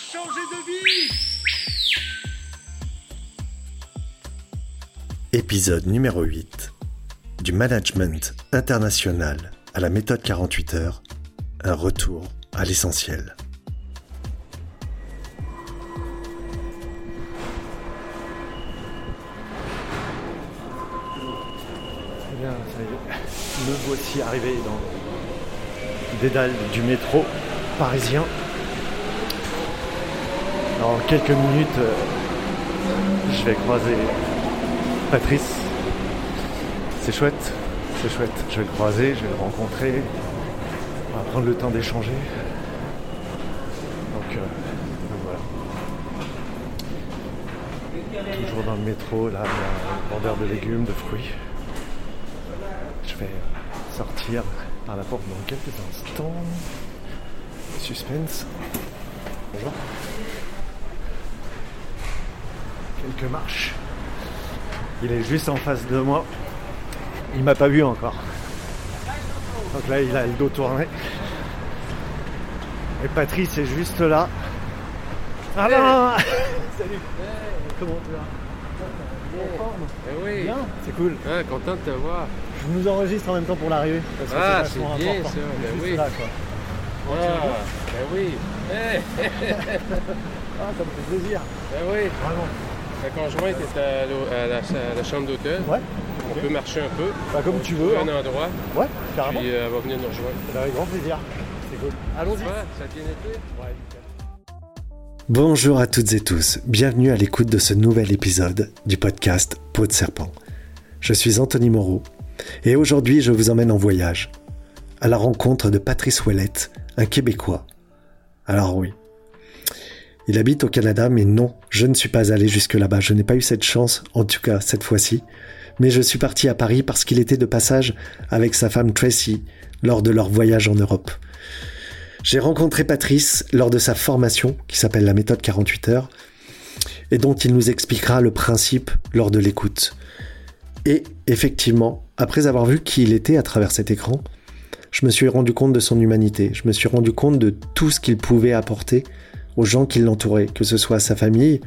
le changé de vie. Épisode numéro 8 du management international à la méthode 48 heures, un retour à l'essentiel. Eh bien, ça y est. Me voici arrivé dans les dédales du métro parisien. Dans quelques minutes, euh, je vais croiser Patrice. C'est chouette, c'est chouette. Je vais le croiser, je vais le rencontrer. On va prendre le temps d'échanger. Donc, euh, donc voilà. Toujours dans le métro, là, il y a un vendeur de légumes, de fruits. Je vais sortir par la porte dans quelques instants. Suspense. Bonjour. Quelques marches. Il est juste en face de moi. Il m'a pas vu encore. Donc là, il a le dos tourné. Et Patrice est juste là. Ah non Salut Comment tu vas? En forme? Eh oui, Bien C'est cool. Ah, content de te voir. Je nous enregistre en même temps pour l'arrivée. Parce que Ah, c'est bien, important. ça, ben Juste oui. là, quoi. Ah, ben oui. Ah, ça me fait plaisir. ben oui. Vraiment. Ma conjointe est à, à la, à la chambre d'hôtel. Ouais. On peut marcher un peu. Bah, comme tu veux. un hein. endroit. Ouais, carrément. Puis euh, elle va venir nous rejoindre. Avec grand plaisir. C'est cool. Allons-y. Ouais, ça a bien été? Ouais, nickel. Bonjour à toutes et tous, bienvenue à l'écoute de ce nouvel épisode du podcast Peau de serpent. Je suis Anthony Moreau et aujourd'hui je vous emmène en voyage à la rencontre de Patrice Ouellette, un Québécois. Alors oui, il habite au Canada mais non, je ne suis pas allé jusque là-bas, je n'ai pas eu cette chance, en tout cas cette fois-ci, mais je suis parti à Paris parce qu'il était de passage avec sa femme Tracy lors de leur voyage en Europe. J'ai rencontré Patrice lors de sa formation qui s'appelle la méthode 48 heures et dont il nous expliquera le principe lors de l'écoute. Et effectivement, après avoir vu qui il était à travers cet écran, je me suis rendu compte de son humanité, je me suis rendu compte de tout ce qu'il pouvait apporter gens qui l'entouraient, que ce soit sa famille,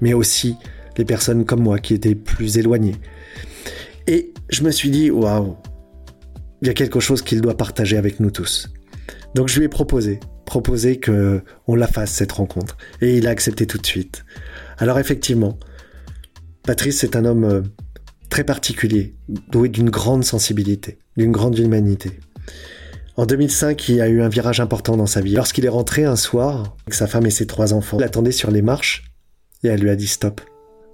mais aussi les personnes comme moi qui étaient plus éloignées. Et je me suis dit, waouh, il y a quelque chose qu'il doit partager avec nous tous. Donc je lui ai proposé, proposé que on la fasse cette rencontre, et il a accepté tout de suite. Alors effectivement, Patrice c'est un homme euh, très particulier, doué d'une grande sensibilité, d'une grande humanité. En 2005, il a eu un virage important dans sa vie. Lorsqu'il est rentré un soir, avec sa femme et ses trois enfants, il attendait sur les marches, et elle lui a dit stop.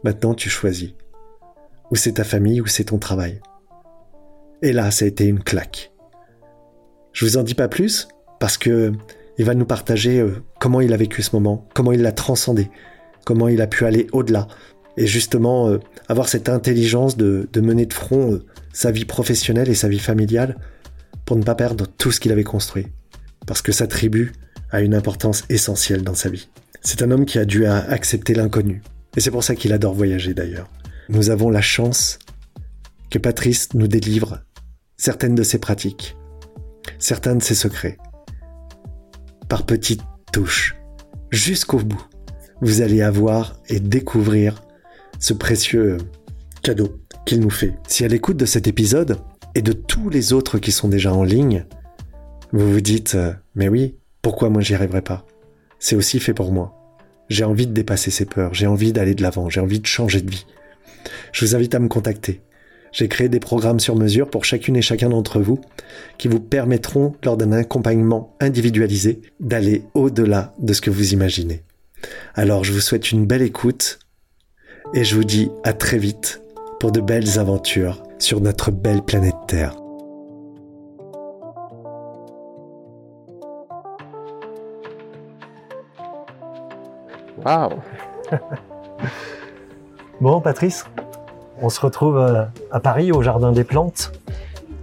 Maintenant, tu choisis. Ou c'est ta famille, ou c'est ton travail. Et là, ça a été une claque. Je vous en dis pas plus parce que il va nous partager euh, comment il a vécu ce moment, comment il l'a transcendé, comment il a pu aller au-delà et justement euh, avoir cette intelligence de, de mener de front euh, sa vie professionnelle et sa vie familiale pour ne pas perdre tout ce qu'il avait construit. Parce que sa tribu a une importance essentielle dans sa vie. C'est un homme qui a dû accepter l'inconnu. Et c'est pour ça qu'il adore voyager d'ailleurs. Nous avons la chance que Patrice nous délivre certaines de ses pratiques, certains de ses secrets, par petites touches, jusqu'au bout. Vous allez avoir et découvrir ce précieux cadeau qu'il nous fait. Si à l'écoute de cet épisode et de tous les autres qui sont déjà en ligne, vous vous dites euh, mais oui, pourquoi moi j'y arriverai pas? C'est aussi fait pour moi. J'ai envie de dépasser ces peurs, j'ai envie d'aller de l'avant, j'ai envie de changer de vie. Je vous invite à me contacter. J'ai créé des programmes sur mesure pour chacune et chacun d'entre vous qui vous permettront, lors d'un accompagnement individualisé, d'aller au-delà de ce que vous imaginez. Alors je vous souhaite une belle écoute et je vous dis à très vite pour de belles aventures sur notre belle planète Terre. Wow! Bon, Patrice, on se retrouve euh, à Paris, au Jardin des Plantes,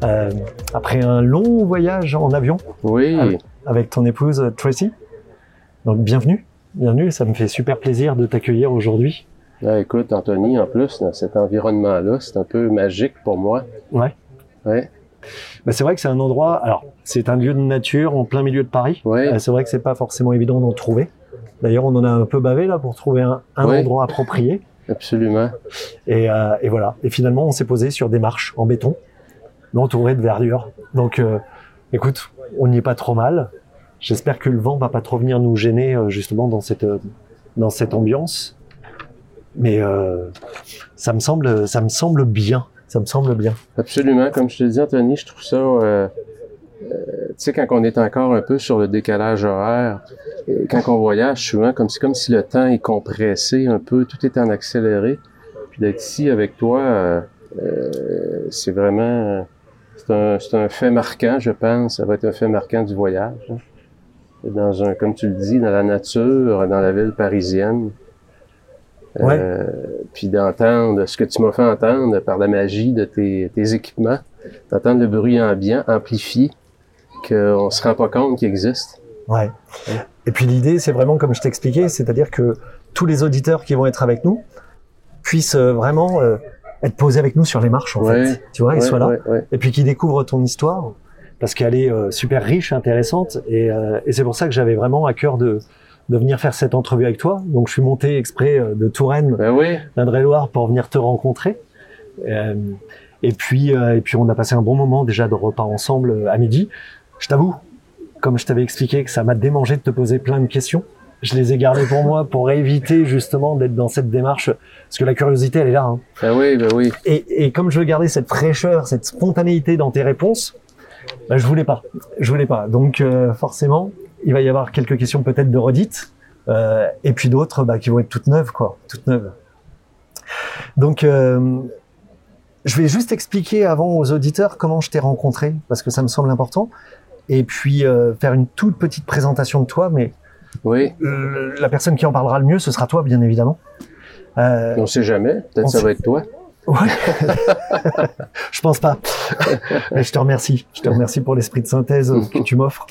euh, après un long voyage en avion Oui, avec ton épouse Tracy. Donc, bienvenue, bienvenue. Ça me fait super plaisir de t'accueillir aujourd'hui. Ah, écoute, Anthony, en plus, dans cet environnement-là, c'est un peu magique pour moi. Ouais. Ouais. Bah, c'est vrai que c'est un endroit. Alors, c'est un lieu de nature en plein milieu de Paris. Ouais. Euh, c'est vrai que c'est pas forcément évident d'en trouver. D'ailleurs, on en a un peu bavé là pour trouver un, un Ouais. endroit approprié. Absolument. Et, euh, et voilà. Et finalement, on s'est posé sur des marches en béton, entourées de verdure. Donc, euh, écoute, on n'y est pas trop mal. J'espère que le vent va pas trop venir nous gêner justement dans cette dans cette ambiance. Mais euh, ça me semble ça me semble bien. Ça me semble bien. Absolument. Comme je te dis, Anthony, je trouve ça. euh, euh, tu sais, quand on est encore un peu sur le décalage horaire, quand on voyage, souvent, comme c'est comme si le temps est compressé un peu, tout est en accéléré. Puis d'être ici avec toi, euh, euh, c'est vraiment. C'est un, un fait marquant, je pense. Ça va être un fait marquant du voyage. hein. Dans un, comme tu le dis, dans la nature, dans la ville parisienne. Ouais. Euh, puis d'entendre ce que tu m'as fait entendre par la magie de tes, tes équipements, d'entendre le bruit ambiant amplifié qu'on se rend pas compte qu'il existe. Ouais. Et puis l'idée, c'est vraiment comme je t'expliquais, c'est-à-dire que tous les auditeurs qui vont être avec nous puissent euh, vraiment euh, être posés avec nous sur les marches, en Ouais. fait. Tu vois, ils soient là. Et puis qu'ils découvrent ton histoire, parce qu'elle est euh, super riche, intéressante. Et, et c'est pour ça que j'avais vraiment à cœur de, de venir faire cette entrevue avec toi. Donc je suis monté exprès euh, de Touraine, Ben oui, d'Indre-et-Loire, pour venir te rencontrer. Euh, et puis, euh, et puis on a passé un bon moment déjà de repas ensemble euh, à midi. Je t'avoue, comme je t'avais expliqué, que ça m'a démangé de te poser plein de questions. Je les ai gardées pour moi pour éviter justement d'être dans cette démarche, parce que la curiosité, elle est là. Hein. ben oui, ben oui. Et, et comme je veux garder cette fraîcheur, cette spontanéité dans tes réponses, bah, je voulais pas. Je voulais pas. Donc euh, forcément, il va y avoir quelques questions peut-être de redites, euh, et puis d'autres bah, qui vont être toutes neuves, quoi, toutes neuves. Donc, euh, je vais juste expliquer avant aux auditeurs comment je t'ai rencontré, parce que ça me semble important, et puis euh, faire une toute petite présentation de toi, mais Oui, la personne qui en parlera le mieux, ce sera toi, bien évidemment. On sait jamais. Peut-être ça va être toi. Ouais. je pense pas. Mais je te remercie. Je te remercie pour l'esprit de synthèse que tu m'offres.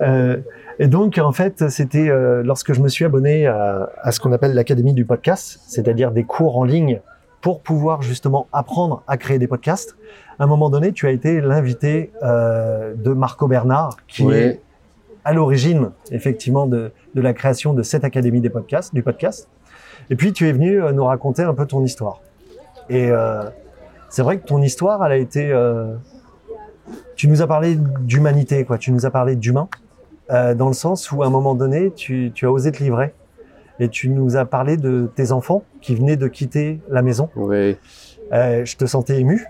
Euh, et donc, en fait, c'était euh, lorsque je me suis abonné à, à ce qu'on appelle l'Académie du podcast, c'est-à-dire des cours en ligne pour pouvoir justement apprendre à créer des podcasts. À un moment donné, tu as été l'invité euh, de Marco Bernard, qui Oui. est à l'origine, effectivement, de, de la création de cette Académie des podcasts, du podcast. Et puis, tu es venu euh, nous raconter un peu ton histoire. Et euh, c'est vrai que ton histoire, elle a été. tu nous as parlé d'humanité, quoi. Tu nous as parlé d'humain, euh, dans le sens où à un moment donné, tu, tu as osé te livrer. Et tu nous as parlé de tes enfants qui venaient de quitter la maison. Oui. Euh, je te sentais ému.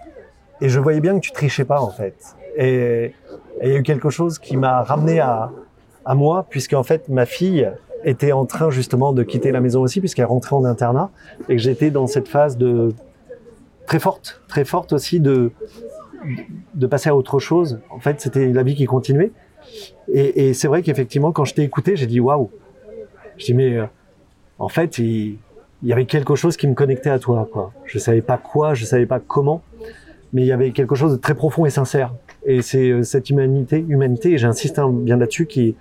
Et je voyais bien que tu trichais pas, en fait. Et il y a eu quelque chose qui m'a ramené à, à moi, puisque en fait, ma fille était en train justement de quitter la maison aussi, puisqu'elle rentrait en internat, et que j'étais dans cette phase de très forte, très forte aussi de de passer à autre chose. En fait, c'était la vie qui continuait. Et, c'est vrai qu'effectivement, quand je t'ai écouté, j'ai dit waouh. Je dis mais euh, en fait, il, y avait quelque chose qui me connectait à toi, quoi. Je savais pas quoi, je savais pas comment, mais il y avait quelque chose de très profond et sincère. Et c'est euh, cette humanité, humanité, et j'insiste hein, bien là-dessus, qui,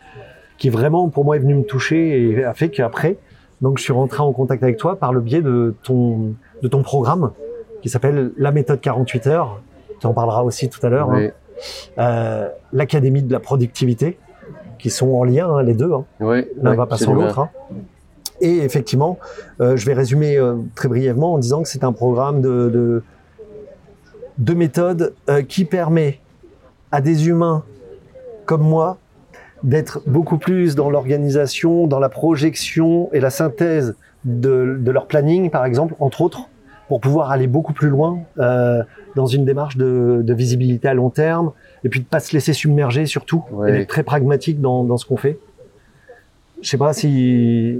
qui vraiment pour moi est venu me toucher et a fait qu'après, donc je suis rentré en contact avec toi par le biais de ton, de ton programme qui s'appelle la méthode 48 heures. Tu en parleras aussi tout à l'heure. Hein. Euh, L'académie de la productivité, qui sont en lien hein, les deux. hein. Oui. L'un oui, va pas sans l'autre. hein. Et effectivement, euh, je vais résumer euh, très brièvement en disant que c'est un programme de, de, de méthode euh, qui permet à des humains comme moi d'être beaucoup plus dans l'organisation, dans la projection et la synthèse de, de leur planning, par exemple, entre autres, pour pouvoir aller beaucoup plus loin euh, dans une démarche de, de visibilité à long terme, et puis de pas se laisser submerger surtout, Ouais. et d'être très pragmatique dans, dans ce qu'on fait. Je sais pas si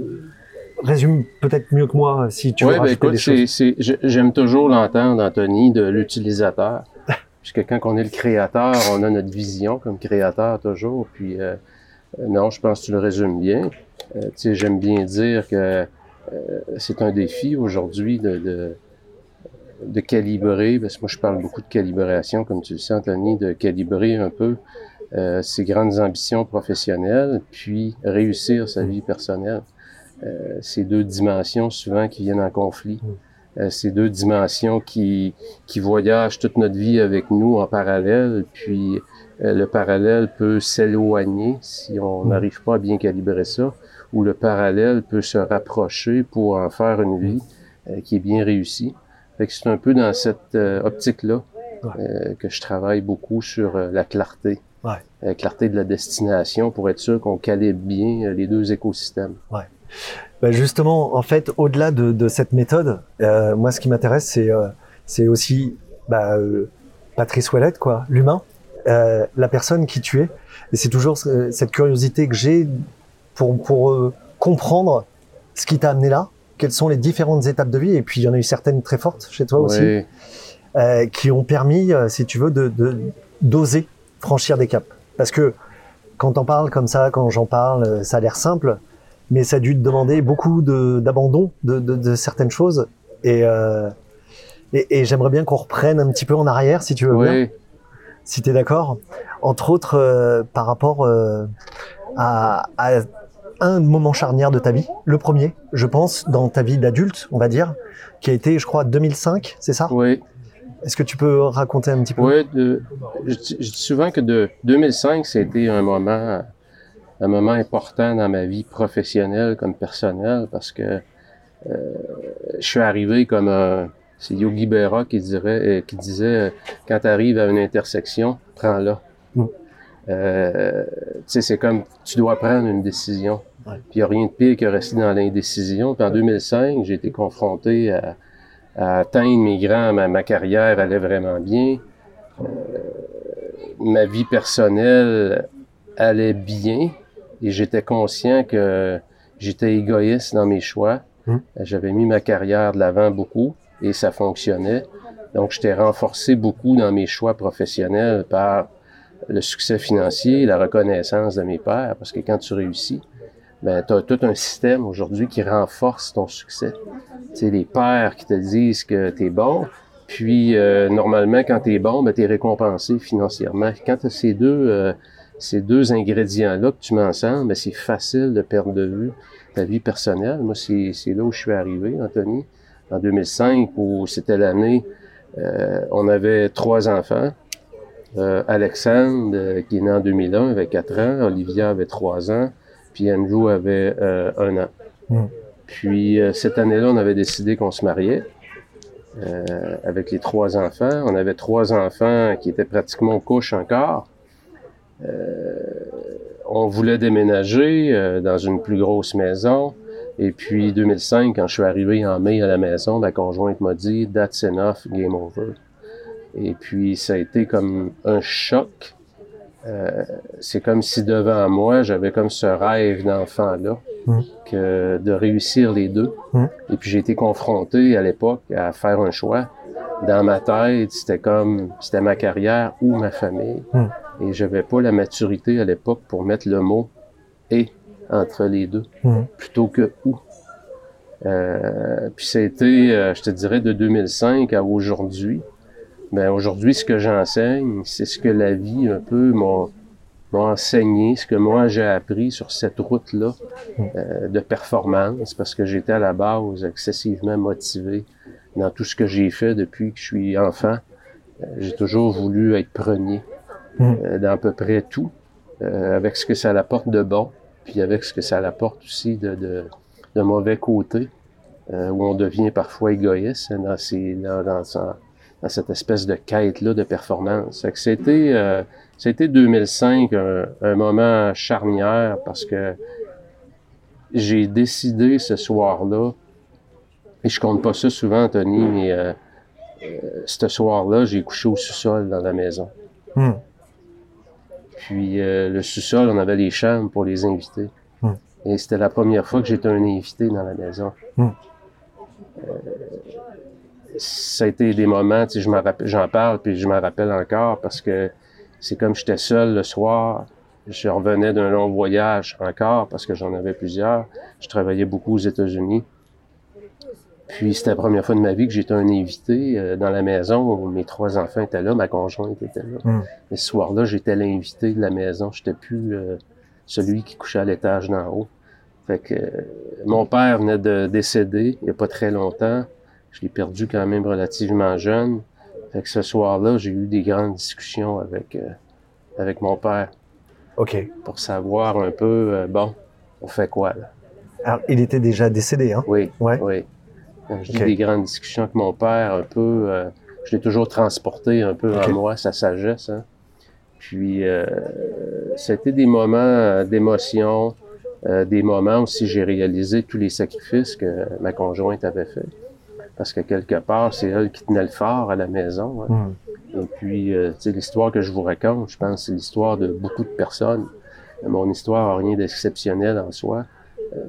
résume peut-être mieux que moi si tu veux Oui, ben écoute, des choses. j'aime toujours l'entendre, Anthony, de l'utilisateur. Puisque quand on est le créateur, on a notre vision comme créateur toujours. Puis euh, euh, non, je pense que tu le résumes bien. Euh, tu sais, j'aime bien dire que euh, c'est un défi aujourd'hui de, de, de calibrer, parce que moi je parle beaucoup de calibration, comme tu le sais, Anthony, de calibrer un peu euh, ses grandes ambitions professionnelles, puis réussir sa vie personnelle. Euh, ces deux dimensions souvent qui viennent en conflit. Euh, ces deux dimensions qui, qui voyagent toute notre vie avec nous en parallèle, puis euh, le parallèle peut s'éloigner si on n'arrive pas à bien calibrer ça, ou le parallèle peut se rapprocher pour en faire une vie euh, qui est bien réussie. Fait que c'est un peu dans cette euh, optique-là Ouais. euh, que je travaille beaucoup sur euh, la clarté. Ouais. La clarté de la destination pour être sûr qu'on calibre bien les deux écosystèmes. Bah, justement, en fait, au-delà de, de cette méthode, euh, moi, ce qui m'intéresse, c'est euh, c'est aussi bah, euh, Patrice Ouellette, quoi, l'humain, la personne qui tu es. Et c'est toujours ce- cette curiosité que j'ai pour, pour comprendre ce qui t'a amené là, quelles sont les différentes étapes de vie. Et puis, il y en a eu certaines très fortes chez toi aussi, Ouais. euh, qui ont permis, euh, si tu veux, de de- d'oser franchir des caps. Parce que quand on parle comme ça, quand j'en parle, euh, ça a l'air simple, mais ça a dû te demander beaucoup d'abandon de, de, de certaines choses. Et, euh, et, et j'aimerais bien qu'on reprenne un petit peu en arrière, si tu veux bien, si tu es d'accord. Entre autres, euh, par rapport euh, à, à un moment charnière de ta vie. Le premier, je pense, dans ta vie d'adulte, on va dire, qui a été, je crois, 2005, c'est ça? Ouais. Est-ce que tu peux raconter un petit peu? Oui, de, je, dis- je dis souvent que de 2005, c'était un moment, un moment important dans ma vie professionnelle comme personnelle parce que euh, je suis arrivé comme un, c'est Yogi Berra qui dirait, euh, qui disait, euh, quand tu arrives à une intersection, prends-la. Mm. Euh, tu sais, c'est comme, tu dois prendre une décision. Ouais. Puis il n'y a rien de pire que rester dans l'indécision. Puis en 2005, j'ai été confronté à, à atteindre mes grands, ma, ma carrière allait vraiment bien. Euh, ma vie personnelle allait bien et j'étais conscient que j'étais égoïste dans mes choix. Hmm. J'avais mis ma carrière de l'avant beaucoup et ça fonctionnait. Donc, j'étais renforcé beaucoup dans mes choix professionnels par le succès financier, la reconnaissance de mes pairs, parce que quand tu réussis, ben, tu as tout un système aujourd'hui qui renforce ton succès. Tu les pères qui te disent que tu es bon, puis euh, normalement, quand tu es bon, ben, tu es récompensé financièrement. Quand tu as ces deux, euh, ces deux ingrédients-là que tu mets ensemble, ben, c'est facile de perdre de vue ta vie personnelle. Moi, c'est là où je suis arrivé, Anthony, en 2005, où c'était l'année, euh, on avait trois enfants. Euh, Alexandre, euh, qui est né en 2001, avait 4 ans. Olivia avait 3 ans. Puis Andrew avait euh, un an. Mm. Puis euh, cette année-là, on avait décidé qu'on se mariait euh, avec les trois enfants. On avait trois enfants qui étaient pratiquement aux couches encore. Euh, on voulait déménager euh, dans une plus grosse maison. Et puis 2005, quand je suis arrivé en mai à la maison, ma conjointe m'a dit « That's enough, game over ». Et puis ça a été comme un choc. Euh, c'est comme si devant moi, j'avais comme ce rêve d'enfant-là, Mm. que de réussir les deux. Mm. Et puis j'ai été confronté à l'époque à faire un choix. Dans ma tête, c'était comme, c'était ma carrière ou ma famille. Mm. Et j'avais pas la maturité à l'époque pour mettre le mot « et » entre les deux, plutôt que « ou ». Euh, puis été, euh, je te dirais, de 2005 à aujourd'hui. Ben aujourd'hui, ce que j'enseigne, c'est ce que la vie un peu m'a enseigné, ce que moi j'ai appris sur cette route-là euh, de performance, parce que j'étais à la base excessivement motivé dans tout ce que j'ai fait depuis que je suis enfant. Euh, j'ai toujours voulu être premier Mhm. euh, dans à peu près tout, euh, avec ce que ça apporte de bon, puis avec ce que ça apporte aussi de, de, de mauvais côté, euh, où on devient parfois égoïste dans, ces, dans, dans, sa- dans cette espèce de quête-là de performance. C'était, euh, c'était 2005 un, un moment charnière parce que j'ai décidé ce soir-là, et je compte pas ça souvent, Anthony, mais euh, euh, ce soir-là, j'ai couché au sous-sol dans la maison. Hmm. Puis euh, le sous-sol, on avait les chambres pour les invités. Hmm. Et c'était la première fois que j'étais un invité dans la maison. Hmm. Ça a été des moments, tu sais, je m'en j'en parle, puis je m'en rappelle encore parce que c'est comme j'étais seul le soir. Je revenais d'un long voyage encore parce que j'en avais plusieurs. Je travaillais beaucoup aux États-Unis. Puis c'était la première fois de ma vie que j'étais un invité euh, dans la maison où mes trois enfants étaient là, ma conjointe était là. Mm. Et ce soir-là, j'étais l'invité de la maison. J'étais plus euh, celui qui couchait à l'étage d'en haut. Fait que euh, mon père venait de décéder il n'y a pas très longtemps. Je l'ai perdu quand même relativement jeune. Fait que ce soir-là, j'ai eu des grandes discussions avec, euh, avec mon père Ok. pour savoir un peu, euh, bon, on fait quoi là? Alors, il était déjà décédé, hein? Oui, Ouais. oui. Je dis Ok. des grandes discussions avec mon père, un peu, euh, je l'ai toujours transporté un peu en moi, sa sagesse. Hein. Puis, euh, c'était des moments euh, d'émotion, euh, des moments aussi j'ai réalisé tous les sacrifices que ma conjointe avait fait. Parce que quelque part, c'est elle qui tenait le fort à la maison. hein. Hmm. Et puis, euh, l'histoire que je vous raconte, je pense, c'est l'histoire de beaucoup de personnes. Mon histoire n'a rien d'exceptionnel en soi. Euh,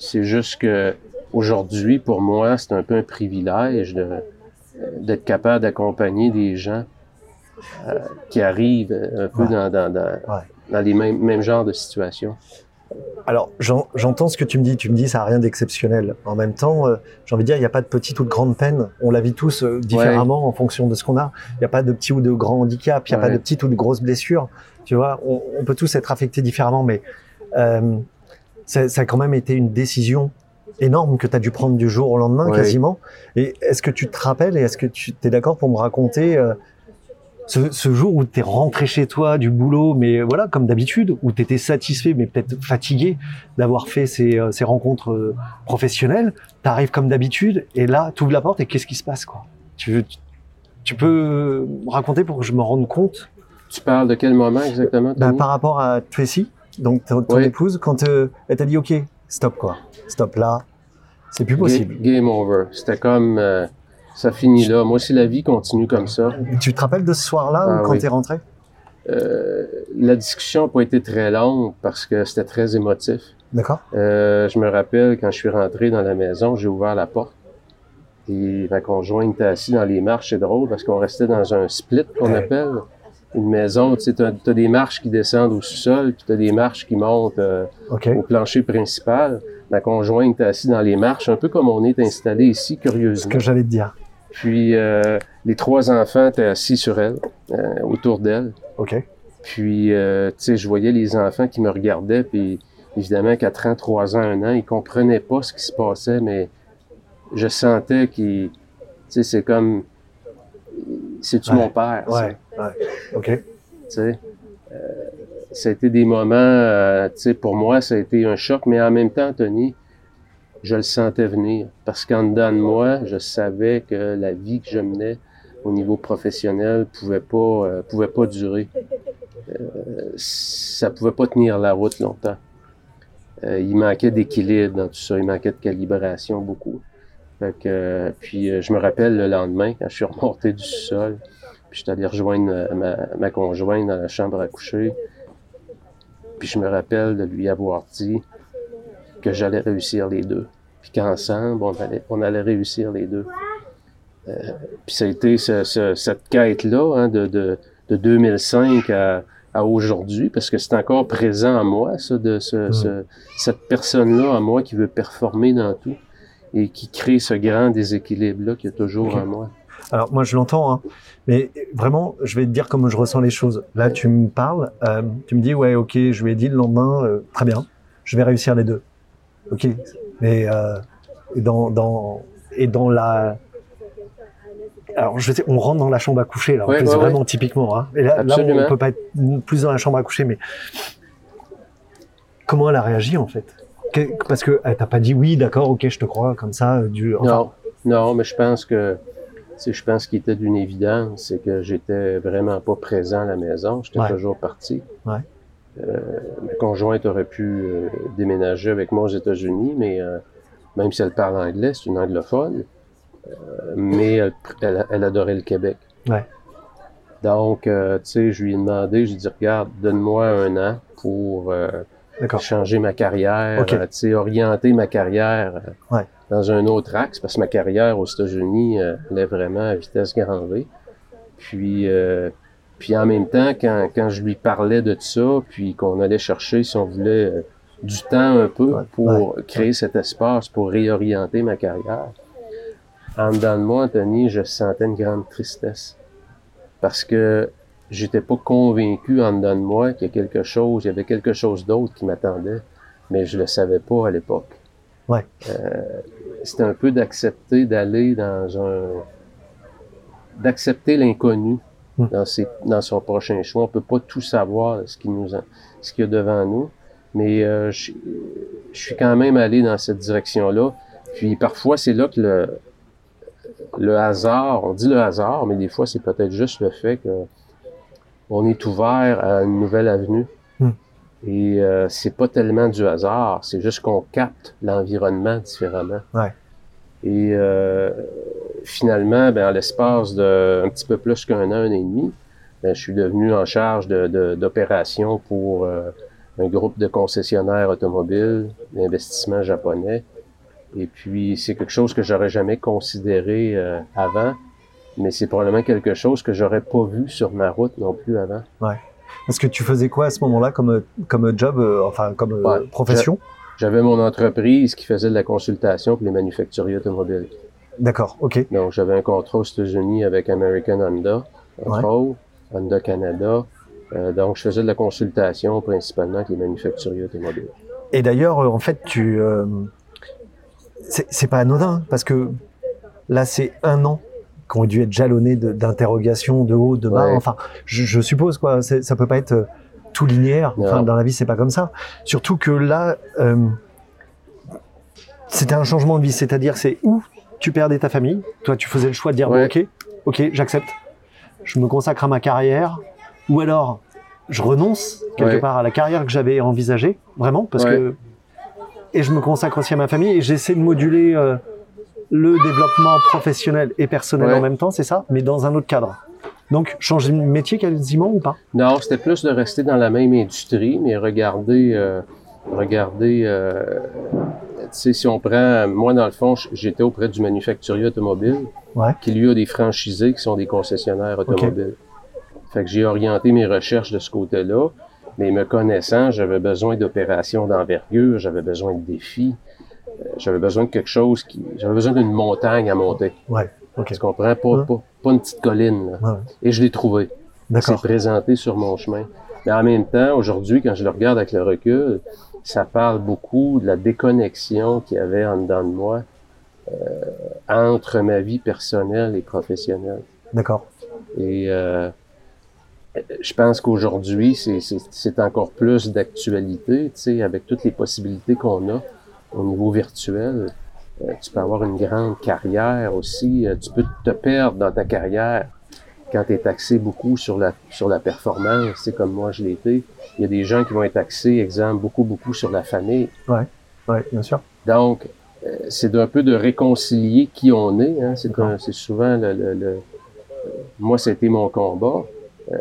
c'est juste que aujourd'hui, pour moi, c'est un peu un privilège de d'être capable d'accompagner des gens euh, qui arrivent un peu Ouais. dans, dans, dans, Ouais. dans les mêmes, mêmes genres de situations. Alors, j'en- j'entends ce que tu me dis. Tu me dis, ça n'a rien d'exceptionnel. En même temps, euh, j'ai envie de dire, il n'y a pas de petite ou de grande peine. On la vit tous euh, différemment en fonction de ce qu'on a. Il n'y a pas de petit ou de grand handicap. Il n'y a pas de petite ou de grosse blessure. Tu vois, on, on peut tous être affectés différemment, mais euh, ça, ça a quand même été une décision énorme que tu as dû prendre du jour au lendemain, Ouais. quasiment. Et est-ce que tu te rappelles et est-ce que tu es d'accord pour me raconter ce, ce jour où tu es rentré chez toi du boulot, mais voilà, comme d'habitude, où tu étais satisfait, mais peut-être fatigué d'avoir fait ces, euh, ces rencontres euh, professionnelles, tu arrives comme d'habitude, et là, tu ouvres la porte, et qu'est-ce qui se passe quoi? Tu, tu peux me raconter pour que je me rende compte? Tu parles de quel moment exactement? Tony? par rapport à Tracy, donc ton, ton Oui. épouse, quand euh, elle t'a dit OK, stop quoi, stop là, c'est plus possible. Ga- Game over. C'était comme euh, ça finit là. Moi, si la vie continue comme ça, Tu te rappelles de ce soir-là Ah ou quand oui. t'es rentré? Euh, la discussion n'a pas été très longue parce que c'était très émotif. D'accord Euh, je me rappelle quand je suis rentré dans la maison, j'ai ouvert la porte et ma conjointe était assise dans les marches. C'est drôle parce qu'on restait dans un split qu'on Ouais. appelle une maison. Tu sais, t'as, des marches qui descendent au sous-sol, puis t'as des marches qui montent euh, au plancher principal. Ma conjointe était assise dans les marches, un peu comme on est installé ici, Ce curieusement. que j'allais te dire. Puis euh, les trois enfants étaient assis sur elle, euh, autour d'elle. Ok. Puis, euh, tu sais, je voyais les enfants qui me regardaient, puis évidemment, 4 ans, 3 ans, 1 an, ils comprenaient pas ce qui se passait, mais je sentais qu'ils... Tu sais, c'est comme... C'est-tu Ouais. mon père, ça? Ouais. Ouais. Ok. Tu sais? Euh, ça a été des moments, euh, tu sais, pour moi, ça a été un choc, mais en même temps, Tony, je le sentais venir. Parce qu'en dedans de moi, je savais que la vie que je menais au niveau professionnel pouvait pas, euh, pouvait pas durer. Euh, ça pouvait pas tenir la route longtemps. Euh, il manquait d'équilibre dans tout ça, il manquait de calibration beaucoup. Fait que, euh, puis euh, je me rappelle le lendemain, quand je suis remonté du sol, puis je suis allé rejoindre euh, ma, ma conjointe dans la chambre à coucher. Puis je me rappelle de lui avoir dit que j'allais réussir les deux. Puis qu'ensemble, on allait, on allait réussir les deux. Euh, puis ça a été ce- ce- cette quête-là hein, de, de, de 2005 à, à aujourd'hui, parce que c'est encore présent en moi, ça, de ce, ce- cette personne-là en moi qui veut performer dans tout et qui crée ce grand déséquilibre-là qu'il y a toujours Ok. en moi. Alors moi je l'entends, hein, mais vraiment je vais te dire comment je ressens les choses. Là tu me parles, euh, tu me dis ouais ok, je lui ai dit le lendemain, euh, très bien, je vais réussir les deux. Ok, mais euh, et dans dans et dans la alors je sais, on rentre dans la chambre à coucher là, en Ouais, plus, ouais, vraiment typiquement. Hein. Et là, là on peut pas être plus dans la chambre à coucher, mais comment elle a réagi en fait? Que- Parce que elle t'a pas dit oui, d'accord, ok, je te crois, comme ça, euh, du. enfin, Non, non, mais je pense que, tu sais, je pense qu'il était d'une évidence, c'est que j'étais vraiment pas présent à la maison, j'étais toujours parti. Euh, ma conjointe aurait pu euh, déménager avec moi aux États-Unis, mais euh, même si elle parle anglais, c'est une anglophone, mais elle, elle, elle adorait le Québec. Ouais. Donc, euh, tu sais, je lui ai demandé, j'ai dit, regarde, donne-moi un an pour euh, changer ma carrière, tu sais, orienter ma carrière euh, Ouais. dans un autre axe, parce que ma carrière aux États-Unis elle est vraiment à vitesse grand V. Puis, puis en même temps, quand, quand je lui parlais de ça, puis qu'on allait chercher, si on voulait, euh, du temps un peu pour créer cet espace, pour réorienter ma carrière, en dedans de moi, Anthony, je sentais une grande tristesse. Parce que j'étais pas convaincu en dedans de moi qu'il y a quelque chose, il y avait quelque chose d'autre qui m'attendait, mais je le savais pas à l'époque. Ouais. Euh, c'est un peu d'accepter d'aller dans un d'accepter l'inconnu Hmm. dans ses dans son prochain choix. On peut pas tout savoir ce qui nous en- ce qu'il y a devant nous, mais euh, je, je suis quand même allé dans cette direction-là. Puis parfois c'est là que le le hasard, on dit le hasard, mais des fois c'est peut-être juste le fait que on est ouvert à une nouvelle avenue. Hmm. Et euh, c'est pas tellement du hasard, c'est juste qu'on capte l'environnement différemment. Ouais. Et euh, finalement, ben, en l'espace de un petit peu plus qu'un an, un an et demi, ben, je suis devenu en charge de, de- d'opérations pour euh, un groupe de concessionnaires automobiles d'investissement japonais. Et puis, c'est quelque chose que j'aurais jamais considéré euh, avant, mais c'est probablement quelque chose que j'aurais pas vu sur ma route non plus avant. Parce que tu faisais quoi à ce moment-là comme, comme job, euh, enfin comme Ouais. profession? J'avais mon entreprise qui faisait de la consultation pour les manufacturiers automobiles. D'accord, ok. Donc, j'avais un contrat aux États-Unis avec American Honda, entre Ouais. autres, Honda Canada. Euh, donc, je faisais de la consultation principalement avec les manufacturiers automobiles. Et d'ailleurs, euh, en fait, tu, euh, c'est pas anodin parce que là, c'est un an qui ont dû être jalonnés d'interrogations de haut, de bas. Ouais. Enfin, je, je suppose quoi. Ça peut pas être tout linéaire. Enfin, dans la vie, c'est pas comme ça. Surtout que là, euh, c'était un changement de vie. C'est-à-dire, c'est où tu perdais ta famille. Toi, tu faisais le choix de dire Ouais. bon, ok, ok, j'accepte. Je me consacre à ma carrière. Ou alors, je renonce quelque Ouais. part à la carrière que j'avais envisagée, vraiment, parce Ouais. que et je me consacre aussi à ma famille et j'essaie de moduler euh, le développement professionnel et personnel en même temps, c'est ça, mais dans un autre cadre. Donc, changer de métier quasiment ou pas? Non, c'était plus de rester dans la même industrie, mais regarder, euh, regarder, euh, si on prend, moi dans le fond, j'étais auprès du manufacturier automobile, Ouais. qui lui a des franchisés qui sont des concessionnaires automobiles. Fait que j'ai orienté mes recherches de ce côté-là, mais me connaissant, j'avais besoin d'opérations d'envergure, j'avais besoin de défis, euh, j'avais besoin de quelque chose qui, j'avais besoin d'une montagne à monter. Ouais, ok. Tu comprends? Pas, Ouais. pas, pas une petite colline, là. Ouais. Et je l'ai trouvé D'accord. présenté sur mon chemin. Mais en même temps, aujourd'hui, quand je le regarde avec le recul, ça parle beaucoup de la déconnexion qu'il y avait en dedans de moi euh, entre ma vie personnelle et professionnelle. D'accord. Et euh, je pense qu'aujourd'hui, c'est- encore plus d'actualité, tu sais, avec toutes les possibilités qu'on a au niveau virtuel. Euh, tu peux avoir une grande carrière aussi. Euh, tu peux te perdre dans ta carrière quand tu es axé beaucoup sur la, sur la performance, tu sais, comme moi je l'ai été. Il y a des gens qui vont être axés, exemple, beaucoup, beaucoup sur la famille. Ouais, bien sûr. Donc, euh, c'est d'un peu de réconcilier qui on est. Hein. C'est, un- c'est souvent le, le- le- euh, moi, c'était mon combat. Euh,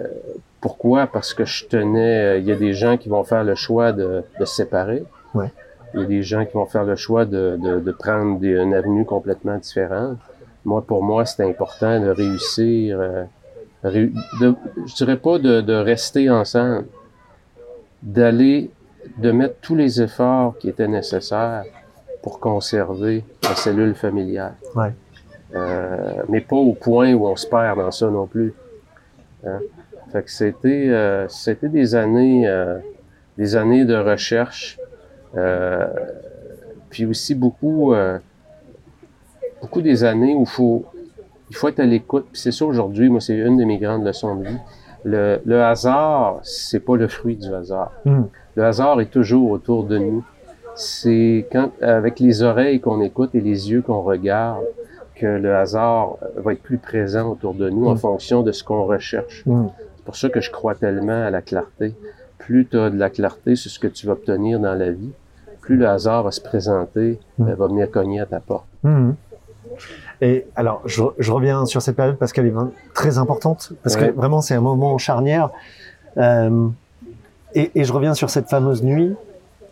pourquoi? Parce que je tenais. Il y a des gens qui vont faire le choix de, de se séparer. Ouais. Il y a des gens qui vont faire le choix de, de, de prendre des, une avenue complètement différente. Moi, pour moi, c'était important de réussir. euh, réu- de, je dirais pas de, de rester ensemble, d'aller, de mettre tous les efforts qui étaient nécessaires pour conserver la cellule familiale. Ouais. Euh, mais pas au point où on se perd dans ça non plus. Hein? Fait que c'était, euh, c'était des années, euh, des années de recherche, euh, puis aussi beaucoup, euh, beaucoup des années où faut, il faut être à l'écoute. Puis c'est ça aujourd'hui, moi c'est une de mes grandes leçons de vie. Le, le hasard, c'est pas le fruit du hasard. Hmm. Le hasard est toujours autour de nous. C'est quand, avec les oreilles qu'on écoute et les yeux qu'on regarde, que le hasard va être plus présent autour de nous en Mm. fonction de ce qu'on recherche. Hmm. C'est pour ça que je crois tellement à la clarté. Plus tu as de la clarté sur ce que tu vas obtenir dans la vie, plus le hasard va se présenter, euh, va venir cogner à ta porte. Et alors, je, je reviens sur cette période parce qu'elle est très importante, parce Ouais. que vraiment c'est un moment charnière. Euh, et, et je reviens sur cette fameuse nuit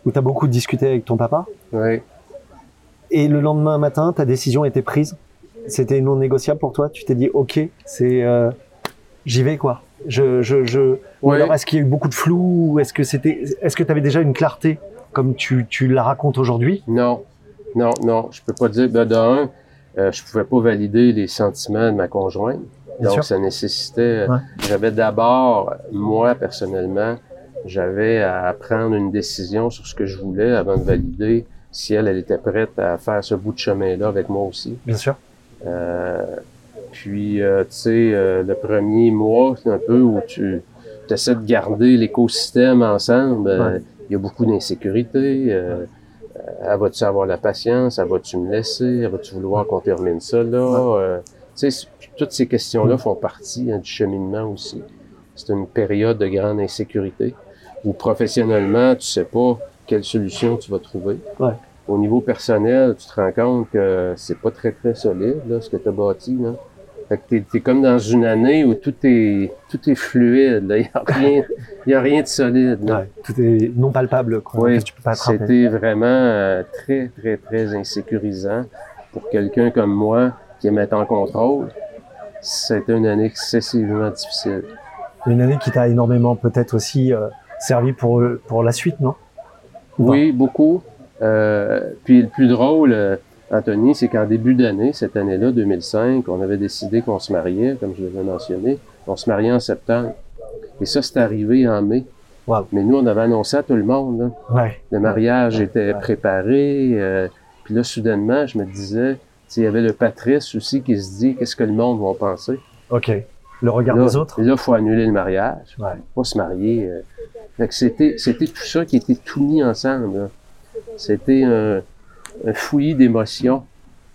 où tu as beaucoup discuté avec ton papa, Oui. et le lendemain matin, ta décision était prise. C'était non négociable pour toi. Tu t'es dit, ok, c'est, euh, j'y vais quoi. Je, je, je. Ou Ouais. alors, est-ce qu'il y a eu beaucoup de flou Est-ce que c'était, est-ce que tu avais déjà une clarté comme tu, tu la racontes aujourd'hui? Non, non, non, je peux pas dire. Ben, d'un, euh, je pouvais pas valider les sentiments de ma conjointe. Bien Donc, sûr. ça nécessitait. Ouais. J'avais d'abord, moi, personnellement, j'avais à prendre une décision sur ce que je voulais avant de valider si elle, elle était prête à faire ce bout de chemin-là avec moi aussi. Bien sûr. Euh, puis, euh, tu sais, euh, le premier mois, c'est un peu où tu essaies de garder l'écosystème ensemble. Euh, Ouais. Il y a beaucoup d'insécurité. Euh, euh, vas-tu avoir la patience? Elle Va-tu me laisser? Vas-tu vouloir qu'on termine ça là? Euh, toutes ces questions-là font partie hein, du cheminement aussi. C'est une période de grande insécurité où professionnellement, tu sais pas quelle solution tu vas trouver. Ouais. Au niveau personnel, tu te rends compte que c'est pas très très solide là, ce que tu as bâti. Là. Fait que t'es, t'es comme dans une année où tout est tout est fluide. Il y a rien, y a rien de solide. Là. Ouais, tout est non palpable, quoi, Oui, que tu peux pas attraper? C'était vraiment euh, très très très insécurisant pour quelqu'un comme moi qui aime être en contrôle. C'était une année excessivement difficile. Une année qui t'a énormément peut-être aussi euh, servi pour, pour la suite, non? Ou Oui, beaucoup. Euh, puis le plus drôle, Anthony, c'est qu'en début d'année, cette année-là, 2005, on avait décidé qu'on se mariait, comme je l'avais mentionné. On se mariait en septembre. Et ça, c'est arrivé en mai. Wow. Mais nous, on avait annoncé à tout le monde. là. Ouais. Le mariage Ouais, était ouais. préparé. euh, puis là, soudainement, je me disais, il y avait le Patrice aussi qui se dit, qu'est-ce que le monde va penser? Ok. Le regard Là, des autres? là, faut annuler le mariage. Ouais. Faut se marier. euh. Fait que c'était, c'était tout ça qui était tout mis ensemble. C'était un, un fouillis d'émotions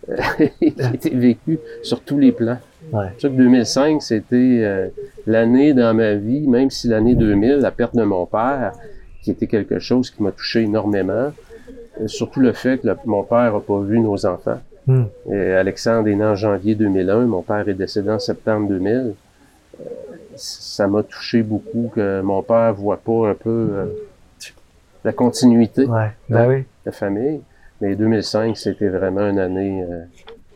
euh, qui était vécu sur tous les plans. Ouais. Que 2005, c'était euh, l'année dans ma vie, même si l'année 2000, la perte de mon père, qui était quelque chose qui m'a touché énormément, euh, surtout le fait que le- mon père n'a pas vu nos enfants. Hmm. Et Alexandre est né en janvier 2001, mon père est décédé en septembre 2000. Euh, ça m'a touché beaucoup que mon père voit pas un peu euh, la continuité Ouais. Oui. de la famille. Mais 2005, c'était vraiment une année, euh,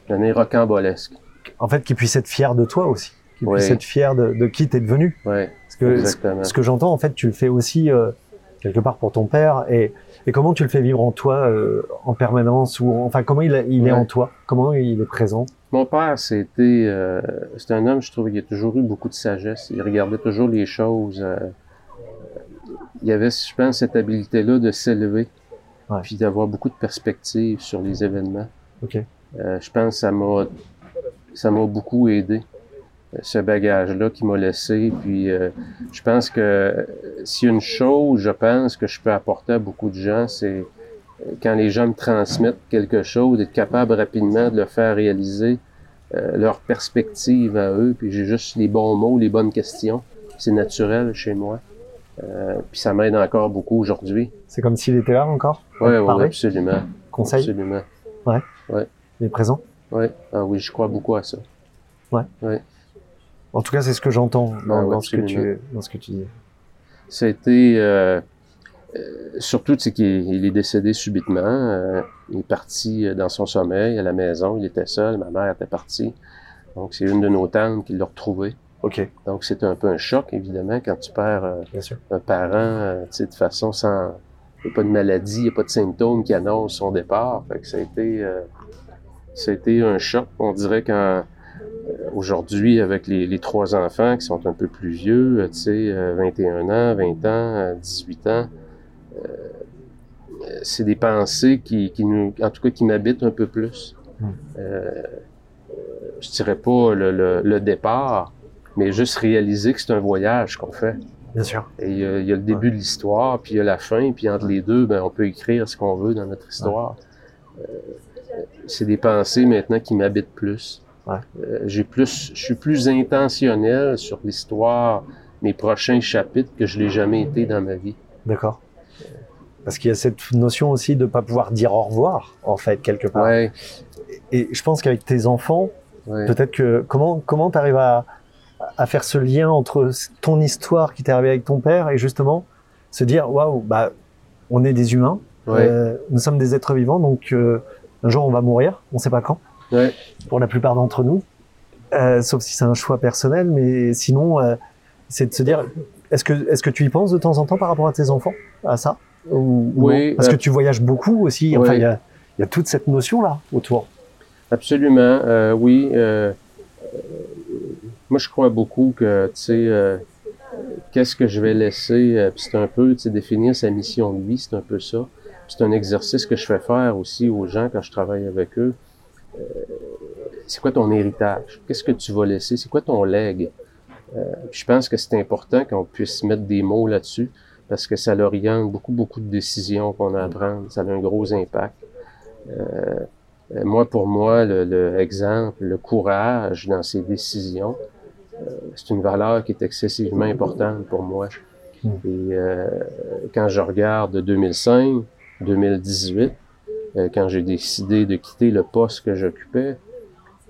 une année rocambolesque. En fait, qu'ils puissent être fiers de toi aussi. Qu'ils Oui. puissent être fiers de, de qui t'es devenu. Ouais, Parce que exactement. ce que j'entends, en fait, tu le fais aussi euh, quelque part pour ton père. Et, et comment tu le fais vivre en toi euh, en permanence ou enfin comment il, il est Ouais. en toi? Comment il est présent? Mon père, c'était euh, c'était un homme, je trouve, qui a toujours eu beaucoup de sagesse. Il regardait toujours les choses. euh, il y avait, je pense, cette habileté-là de s'élever, Ouais. puis d'avoir beaucoup de perspectives sur les événements. Euh, je pense que ça m'a ça m'a beaucoup aidé euh, ce bagage-là qui m'a laissé. Puis euh, je pense que euh, a une chose, je pense que je peux apporter à beaucoup de gens, c'est euh, quand les gens me transmettent quelque chose, d'être capable rapidement de le faire réaliser euh, leur perspective à eux. Puis j'ai juste les bons mots, les bonnes questions. C'est naturel chez moi. Euh, puis ça m'aide encore beaucoup aujourd'hui. C'est comme s'il était là encore Oui, oui, Parler absolument. Conseil Absolument. Il est présent Oui. Ah oui, je crois beaucoup à ça. En tout cas, c'est ce que j'entends dans, Ah ouais, dans ce que tu, dans ce que tu dis. C'était euh, euh, surtout tu sais, qu'il il est décédé subitement. euh, il est parti euh, dans son sommeil à la maison. Il était seul. Ma mère était partie. Donc c'est une de nos tantes qui l'a retrouvé. Ok, Donc c'est un peu un choc évidemment quand tu perds euh, un parent, euh, tu sais, de façon sans, il n'y a pas de maladie, il n'y a pas de symptômes qui annoncent son départ. Fait que ça a été, euh, ça a été un choc. On dirait qu'en euh, aujourd'hui, avec les, les trois enfants qui sont un peu plus vieux, tu sais, euh, 21 ans, 20 ans, euh, 18 ans, c'est des pensées qui, qui nous, en tout cas, qui m'habitent un peu plus. Mm. Je dirais pas le, le, le départ, mais juste réaliser que c'est un voyage qu'on fait. Bien sûr. Et il y a, il y a le début de l'histoire, puis il y a la fin, puis entre les deux, ben, on peut écrire ce qu'on veut dans notre histoire. Euh, c'est des pensées maintenant qui m'habitent plus. Ouais. Euh, j'ai plus, je suis plus intentionnel sur l'histoire, mes prochains chapitres que je l'ai jamais été dans ma vie. D'accord. Parce qu'il y a cette notion aussi de pas pouvoir dire au revoir, en fait, quelque part. Ouais, Et je pense qu'avec tes enfants, peut-être que comment comment t'arrives à à faire ce lien entre ton histoire qui t'est arrivée avec ton père et justement se dire waouh bah on est des humains, Ouais. euh, nous sommes des êtres vivants donc euh, un jour on va mourir, on sait pas quand Ouais. pour la plupart d'entre nous, euh, sauf si c'est un choix personnel, mais sinon c'est de se dire est-ce que est-ce que tu y penses de temps en temps par rapport à tes enfants à ça ou, Oui, Parce que tu voyages beaucoup aussi, enfin il y a il y a toute cette notion là autour. Absolument, oui. Euh, euh, moi, je crois beaucoup que, tu sais, euh, qu'est-ce que je vais laisser, euh, c'est un peu, tu sais, définir sa mission de vie, c'est un peu ça. C'est un exercice que je fais faire aussi aux gens quand je travaille avec eux. Euh, c'est quoi ton héritage? Qu'est-ce que tu vas laisser? C'est quoi ton legs? Euh, je pense que c'est important qu'on puisse mettre des mots là-dessus parce que ça l'oriente beaucoup, beaucoup de décisions qu'on a à prendre. Ça a un gros impact. Euh, moi, pour moi, le, le, exemple, le courage dans ses décisions, c'est une valeur qui est excessivement importante pour moi. Et euh, quand je regarde 2005, 2018, euh, quand j'ai décidé de quitter le poste que j'occupais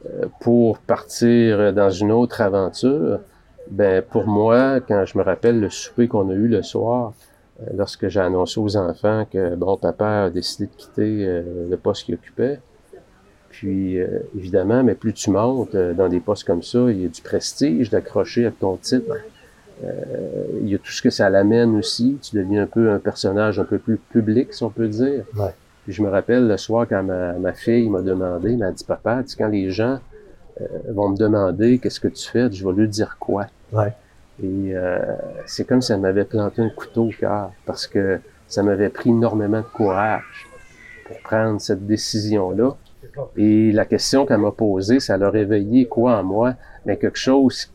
euh, pour partir dans une autre aventure, ben pour moi, quand je me rappelle le souper qu'on a eu le soir, euh, lorsque j'ai annoncé aux enfants que bon papa a décidé de quitter euh, le poste qu'il occupait, puis évidemment, mais plus tu montes dans des postes comme ça, il y a du prestige d'accrocher à ton titre. Euh, il y a tout ce que ça l'amène aussi. Tu deviens un peu un personnage un peu plus public, si on peut dire. Ouais. Puis je me rappelle le soir quand ma, ma fille m'a demandé, m'a dit Papa, quand les gens euh, vont me demander qu'est-ce que tu fais, je vais lui dire quoi. Ouais. Et euh, c'est comme si ça m'avait planté un couteau au cœur parce que ça m'avait pris énormément de courage pour prendre cette décision-là. Et la question qu'elle m'a posée, ça l'a réveillé quoi en moi? Mais quelque chose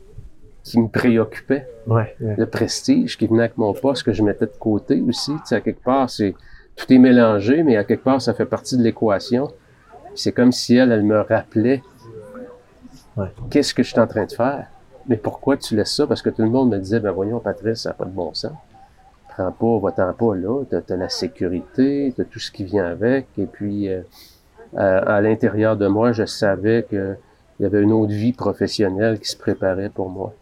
qui me préoccupait. Ouais, ouais. Le prestige qui venait avec mon poste, que je mettais de côté aussi. Tu sais, à quelque part, c'est tout est mélangé, mais à quelque part, ça fait partie de l'équation. C'est comme si elle, elle me rappelait Ouais. qu'est-ce que je suis en train de faire. Mais pourquoi tu laisses ça? Parce que tout le monde me disait, ben voyons, Patrice, ça n'a pas de bon sens. Prends pas, va-t'en pas là. T'as as la sécurité, t'as tout ce qui vient avec. Et puis, euh, à, à l'intérieur de moi, je savais que il y avait une autre vie professionnelle qui se préparait pour moi.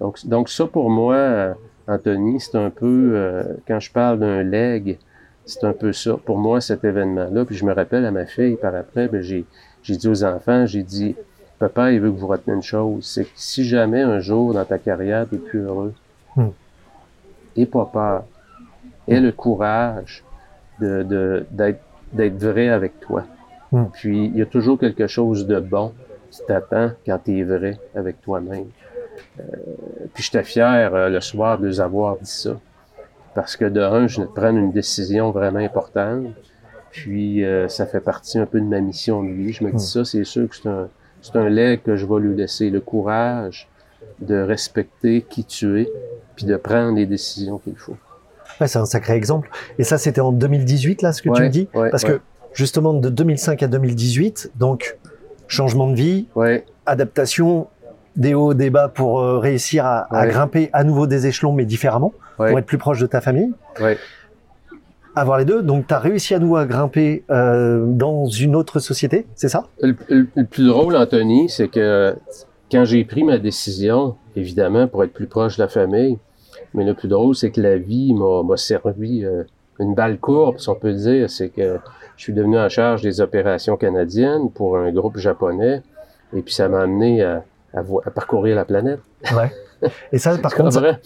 Donc, donc ça pour moi, euh, Anthony, c'est un peu, euh, quand je parle d'un leg, c'est un peu ça. Pour moi, cet événement-là, puis je me rappelle à ma fille par après, ben, j'ai, j'ai dit aux enfants, j'ai dit, papa, il veut que vous reteniez une chose, c'est que si jamais un jour dans ta carrière, tu plus heureux, Hmm. et pas peur, aie le courage de, de, d'être, d'être vrai avec toi. Hmm. Puis, il y a toujours quelque chose de bon qui t'attend quand tu es vrai avec toi-même. Euh, puis j'étais fier euh, le soir de les avoir dit ça. Parce que de un, je venais de prendre une décision vraiment importante. Puis euh, ça fait partie un peu de ma mission de vie. Je me dis ça, c'est sûr que c'est un, c'est un leg que je vais lui laisser. Le courage de respecter qui tu es, puis de prendre les décisions qu'il faut. Ouais, c'est un sacré exemple. Et ça, c'était en 2018, là, ce que tu me dis? ouais, Parce que, justement, de 2005 à 2018, donc, changement de vie, Ouais, adaptation, des hauts, des bas pour euh, réussir à, grimper à nouveau des échelons, mais différemment, ouais, pour être plus proche de ta famille. ouais. Avoir les deux. Donc, tu as réussi à nouveau à grimper euh, dans une autre société, c'est ça? Le, le- le plus drôle, Anthony, c'est que quand j'ai pris ma décision, évidemment, pour être plus proche de la famille, mais le plus drôle, c'est que la vie m'a servi euh, une balle courbe, si on peut dire. C'est que je suis devenu en charge des opérations canadiennes pour un groupe japonais, et puis ça m'a amené à, à à parcourir la planète. Ouais. Et ça, par contre, ça?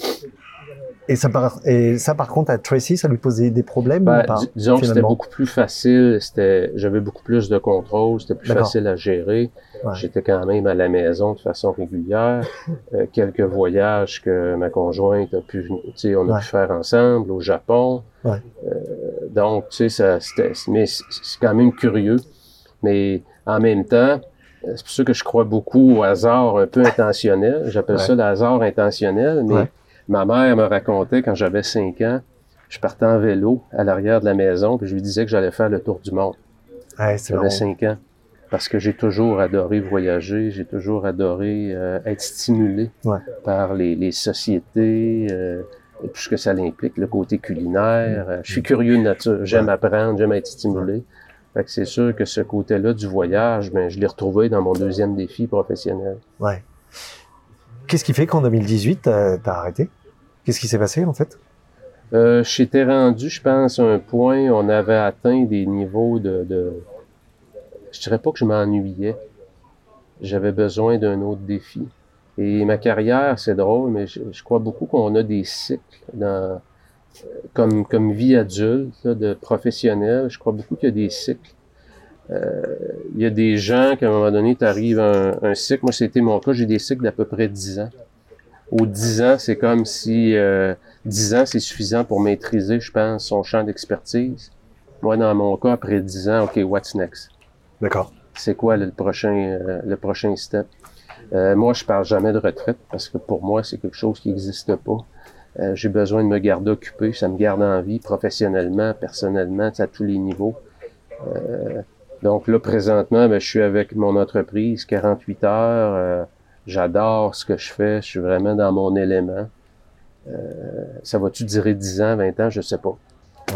Et ça, par, et ça, par contre, à Tracy, ça lui posait des problèmes Ben, ou pas dis- disons que c'était beaucoup plus facile, c'était, j'avais beaucoup plus de contrôle, c'était plus facile à gérer. Ouais. J'étais quand même à la maison de façon régulière. Euh, quelques voyages que ma conjointe a pu, tu sais, on a Ouais. pu faire ensemble au Japon. Ouais. Euh, donc, tu sais, ça, c'était, mais c'est quand même curieux. Mais en même temps, euh, c'est pour ça que je crois beaucoup au hasard un peu intentionnel. J'appelle ça le hasard intentionnel. Mais Ouais. Ma mère me racontait quand j'avais cinq ans, je partais en vélo à l'arrière de la maison, puis je lui disais que j'allais faire le tour du monde. Ouais, J'avais marrant. cinq ans. Parce que j'ai toujours adoré voyager, j'ai toujours adoré euh, être stimulé Ouais. par les, les sociétés, euh, et tout ce que ça implique, le côté culinaire. Euh, je suis curieux de nature, j'aime Ouais. apprendre, j'aime être stimulé. Fait que c'est sûr que ce côté-là du voyage, ben, je l'ai retrouvé dans mon deuxième défi professionnel. Ouais. Qu'est-ce qui fait qu'en 2018, t'as t'as arrêté? Qu'est-ce qui s'est passé, en fait? Euh, J'étais rendu, je pense, à un point où on avait atteint des niveaux de, de... Je dirais pas que je m'ennuyais. J'avais besoin d'un autre défi. Et ma carrière, c'est drôle, mais je, crois beaucoup qu'on a des cycles dans comme, comme vie adulte, de professionnel. Je crois beaucoup qu'il y a des cycles. Euh, il y a des gens qu'à un moment donné, tu arrives à un, un cycle. Moi, c'était mon cas, j'ai des cycles d'à peu près 10 ans. Au 10 ans, c'est comme si euh, 10 ans, c'est suffisant pour maîtriser, je pense, son champ d'expertise. Moi, dans mon cas, après 10 ans, OK, what's next? D'accord. C'est quoi le prochain, euh, le prochain step? Euh, moi, je parle jamais de retraite parce que pour moi, c'est quelque chose qui n'existe pas. Euh, j'ai besoin de me garder occupé, ça me garde en vie professionnellement, personnellement, à tous les niveaux. Donc là, présentement, ben, je suis avec mon entreprise, 48 heures. euh, J'adore ce que je fais, je suis vraiment dans mon élément. Euh, ça va-tu durer 10 ans, 20 ans, je sais pas.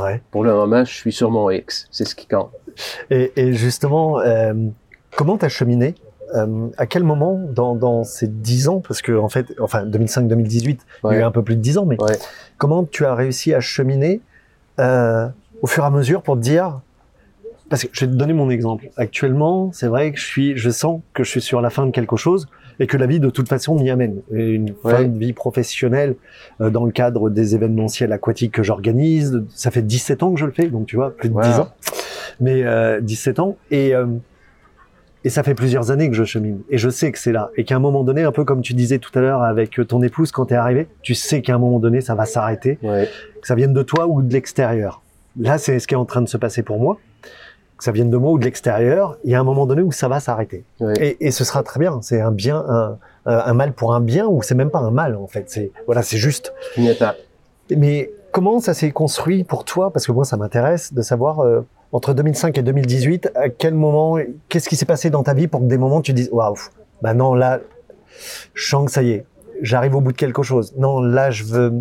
Ouais. Pour le moment, je suis sur mon X, c'est ce qui compte. Et, et justement, euh, comment t'as cheminé? Euh, À quel moment dans, dans ces 10 ans, parce que en fait, enfin 2005-2018, il y a eu un peu plus de 10 ans, mais Ouais. comment tu as réussi à cheminer euh, au fur et à mesure pour te dire parce que je vais te donner mon exemple. Actuellement, c'est vrai que je suis, je sens que je suis sur la fin de quelque chose et que la vie de toute façon m'y amène. Et Une Ouais. fin de vie professionnelle euh, dans le cadre des événementiels aquatiques que j'organise. Ça fait 17 ans que je le fais, donc tu vois, plus de Wow. 10 ans. Mais euh, 17 ans et euh, et ça fait plusieurs années que je chemine. Et je sais que c'est là. Et qu'à un moment donné, un peu comme tu disais tout à l'heure avec ton épouse quand t'es arrivé, tu sais qu'à un moment donné, ça va s'arrêter Ouais. que ça vienne de toi ou de l'extérieur. Là, c'est ce qui est en train de se passer pour moi. Que ça vienne de moi ou de l'extérieur, il y a un moment donné où ça va s'arrêter. Et, et ce sera très bien. C'est un bien, un, un un mal pour un bien, ou c'est même pas un mal en fait. C'est voilà, c'est juste. Une étape. Mais comment ça s'est construit pour toi? Parce que moi, ça m'intéresse de savoir euh, entre 2005 et 2018, à quel moment, qu'est-ce qui s'est passé dans ta vie pour que des moments tu dises waouh, bah non là, je sens que ça y est, j'arrive au bout de quelque chose. Non, là, je veux,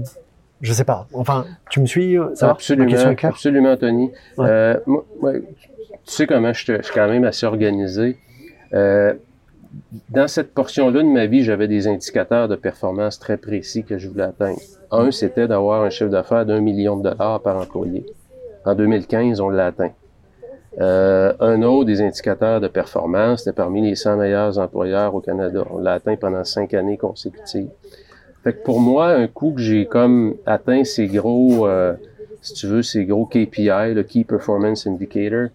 je sais pas. Enfin, tu me suis euh, ça absolument, absolument, Tony. Ouais. Euh, moi, moi, tu sais comment je, suis quand même assez organisé. Euh, dans cette portion-là de ma vie, j'avais des indicateurs de performance très précis que je voulais atteindre. Un, c'était d'avoir un chiffre d'affaires d'un million de dollars par employé. En 2015, on l'a atteint. Euh, un autre des indicateurs de performance, c'était parmi les 100 meilleurs employeurs au Canada. On l'a atteint pendant cinq années consécutives. Fait que pour moi, un coup que j'ai comme atteint ces gros, euh, si tu veux, ces gros KPI, le Key Performance Indicator,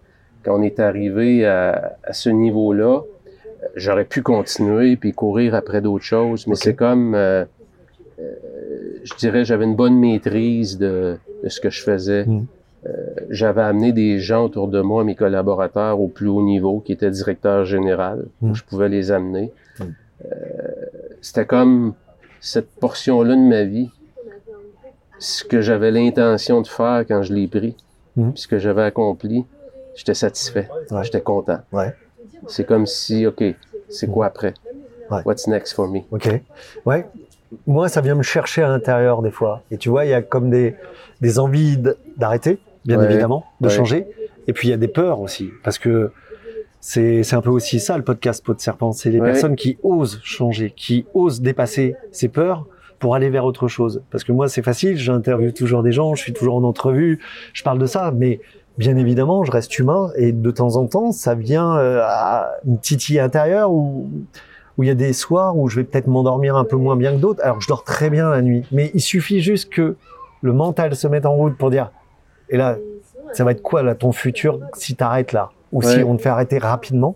quand on est arrivé à, à ce niveau-là, j'aurais pu continuer puis courir après d'autres choses, mais c'est comme, euh, euh, je dirais, j'avais une bonne maîtrise de, de ce que je faisais. Mm. Euh, j'avais amené des gens autour de moi, mes collaborateurs au plus haut niveau, qui étaient directeurs général. Mm. Je pouvais les amener. Mm. Euh, c'était comme cette portion-là de ma vie, ce que j'avais l'intention de faire quand je l'ai pris, puis ce que j'avais accompli, j'étais satisfait, Ouais. j'étais content. Ouais. C'est comme si, OK, c'est quoi après? Ouais. What's next for me? Ok. Ouais. Moi, ça vient me chercher à l'intérieur des fois. Et tu vois, il y a comme des, des envies d'arrêter, bien évidemment, de changer. Et puis, il y a des peurs aussi. Parce que c'est un peu aussi ça, le podcast Peau de Serpent. C'est les personnes qui osent changer, qui osent dépasser ces peurs pour aller vers autre chose. Parce que moi, c'est facile. J'interviewe toujours des gens, je suis toujours en entrevue, je parle de ça. Mais bien évidemment, je reste humain. Et de temps en temps, ça vient euh, à une titille intérieure où où il y a des soirs où je vais peut-être m'endormir un peu moins bien que d'autres, alors je dors très bien la nuit. Mais il suffit juste que le mental se mette en route pour dire, et là, ça va être quoi là ton futur si t'arrêtes là? Ou si on te fait arrêter rapidement?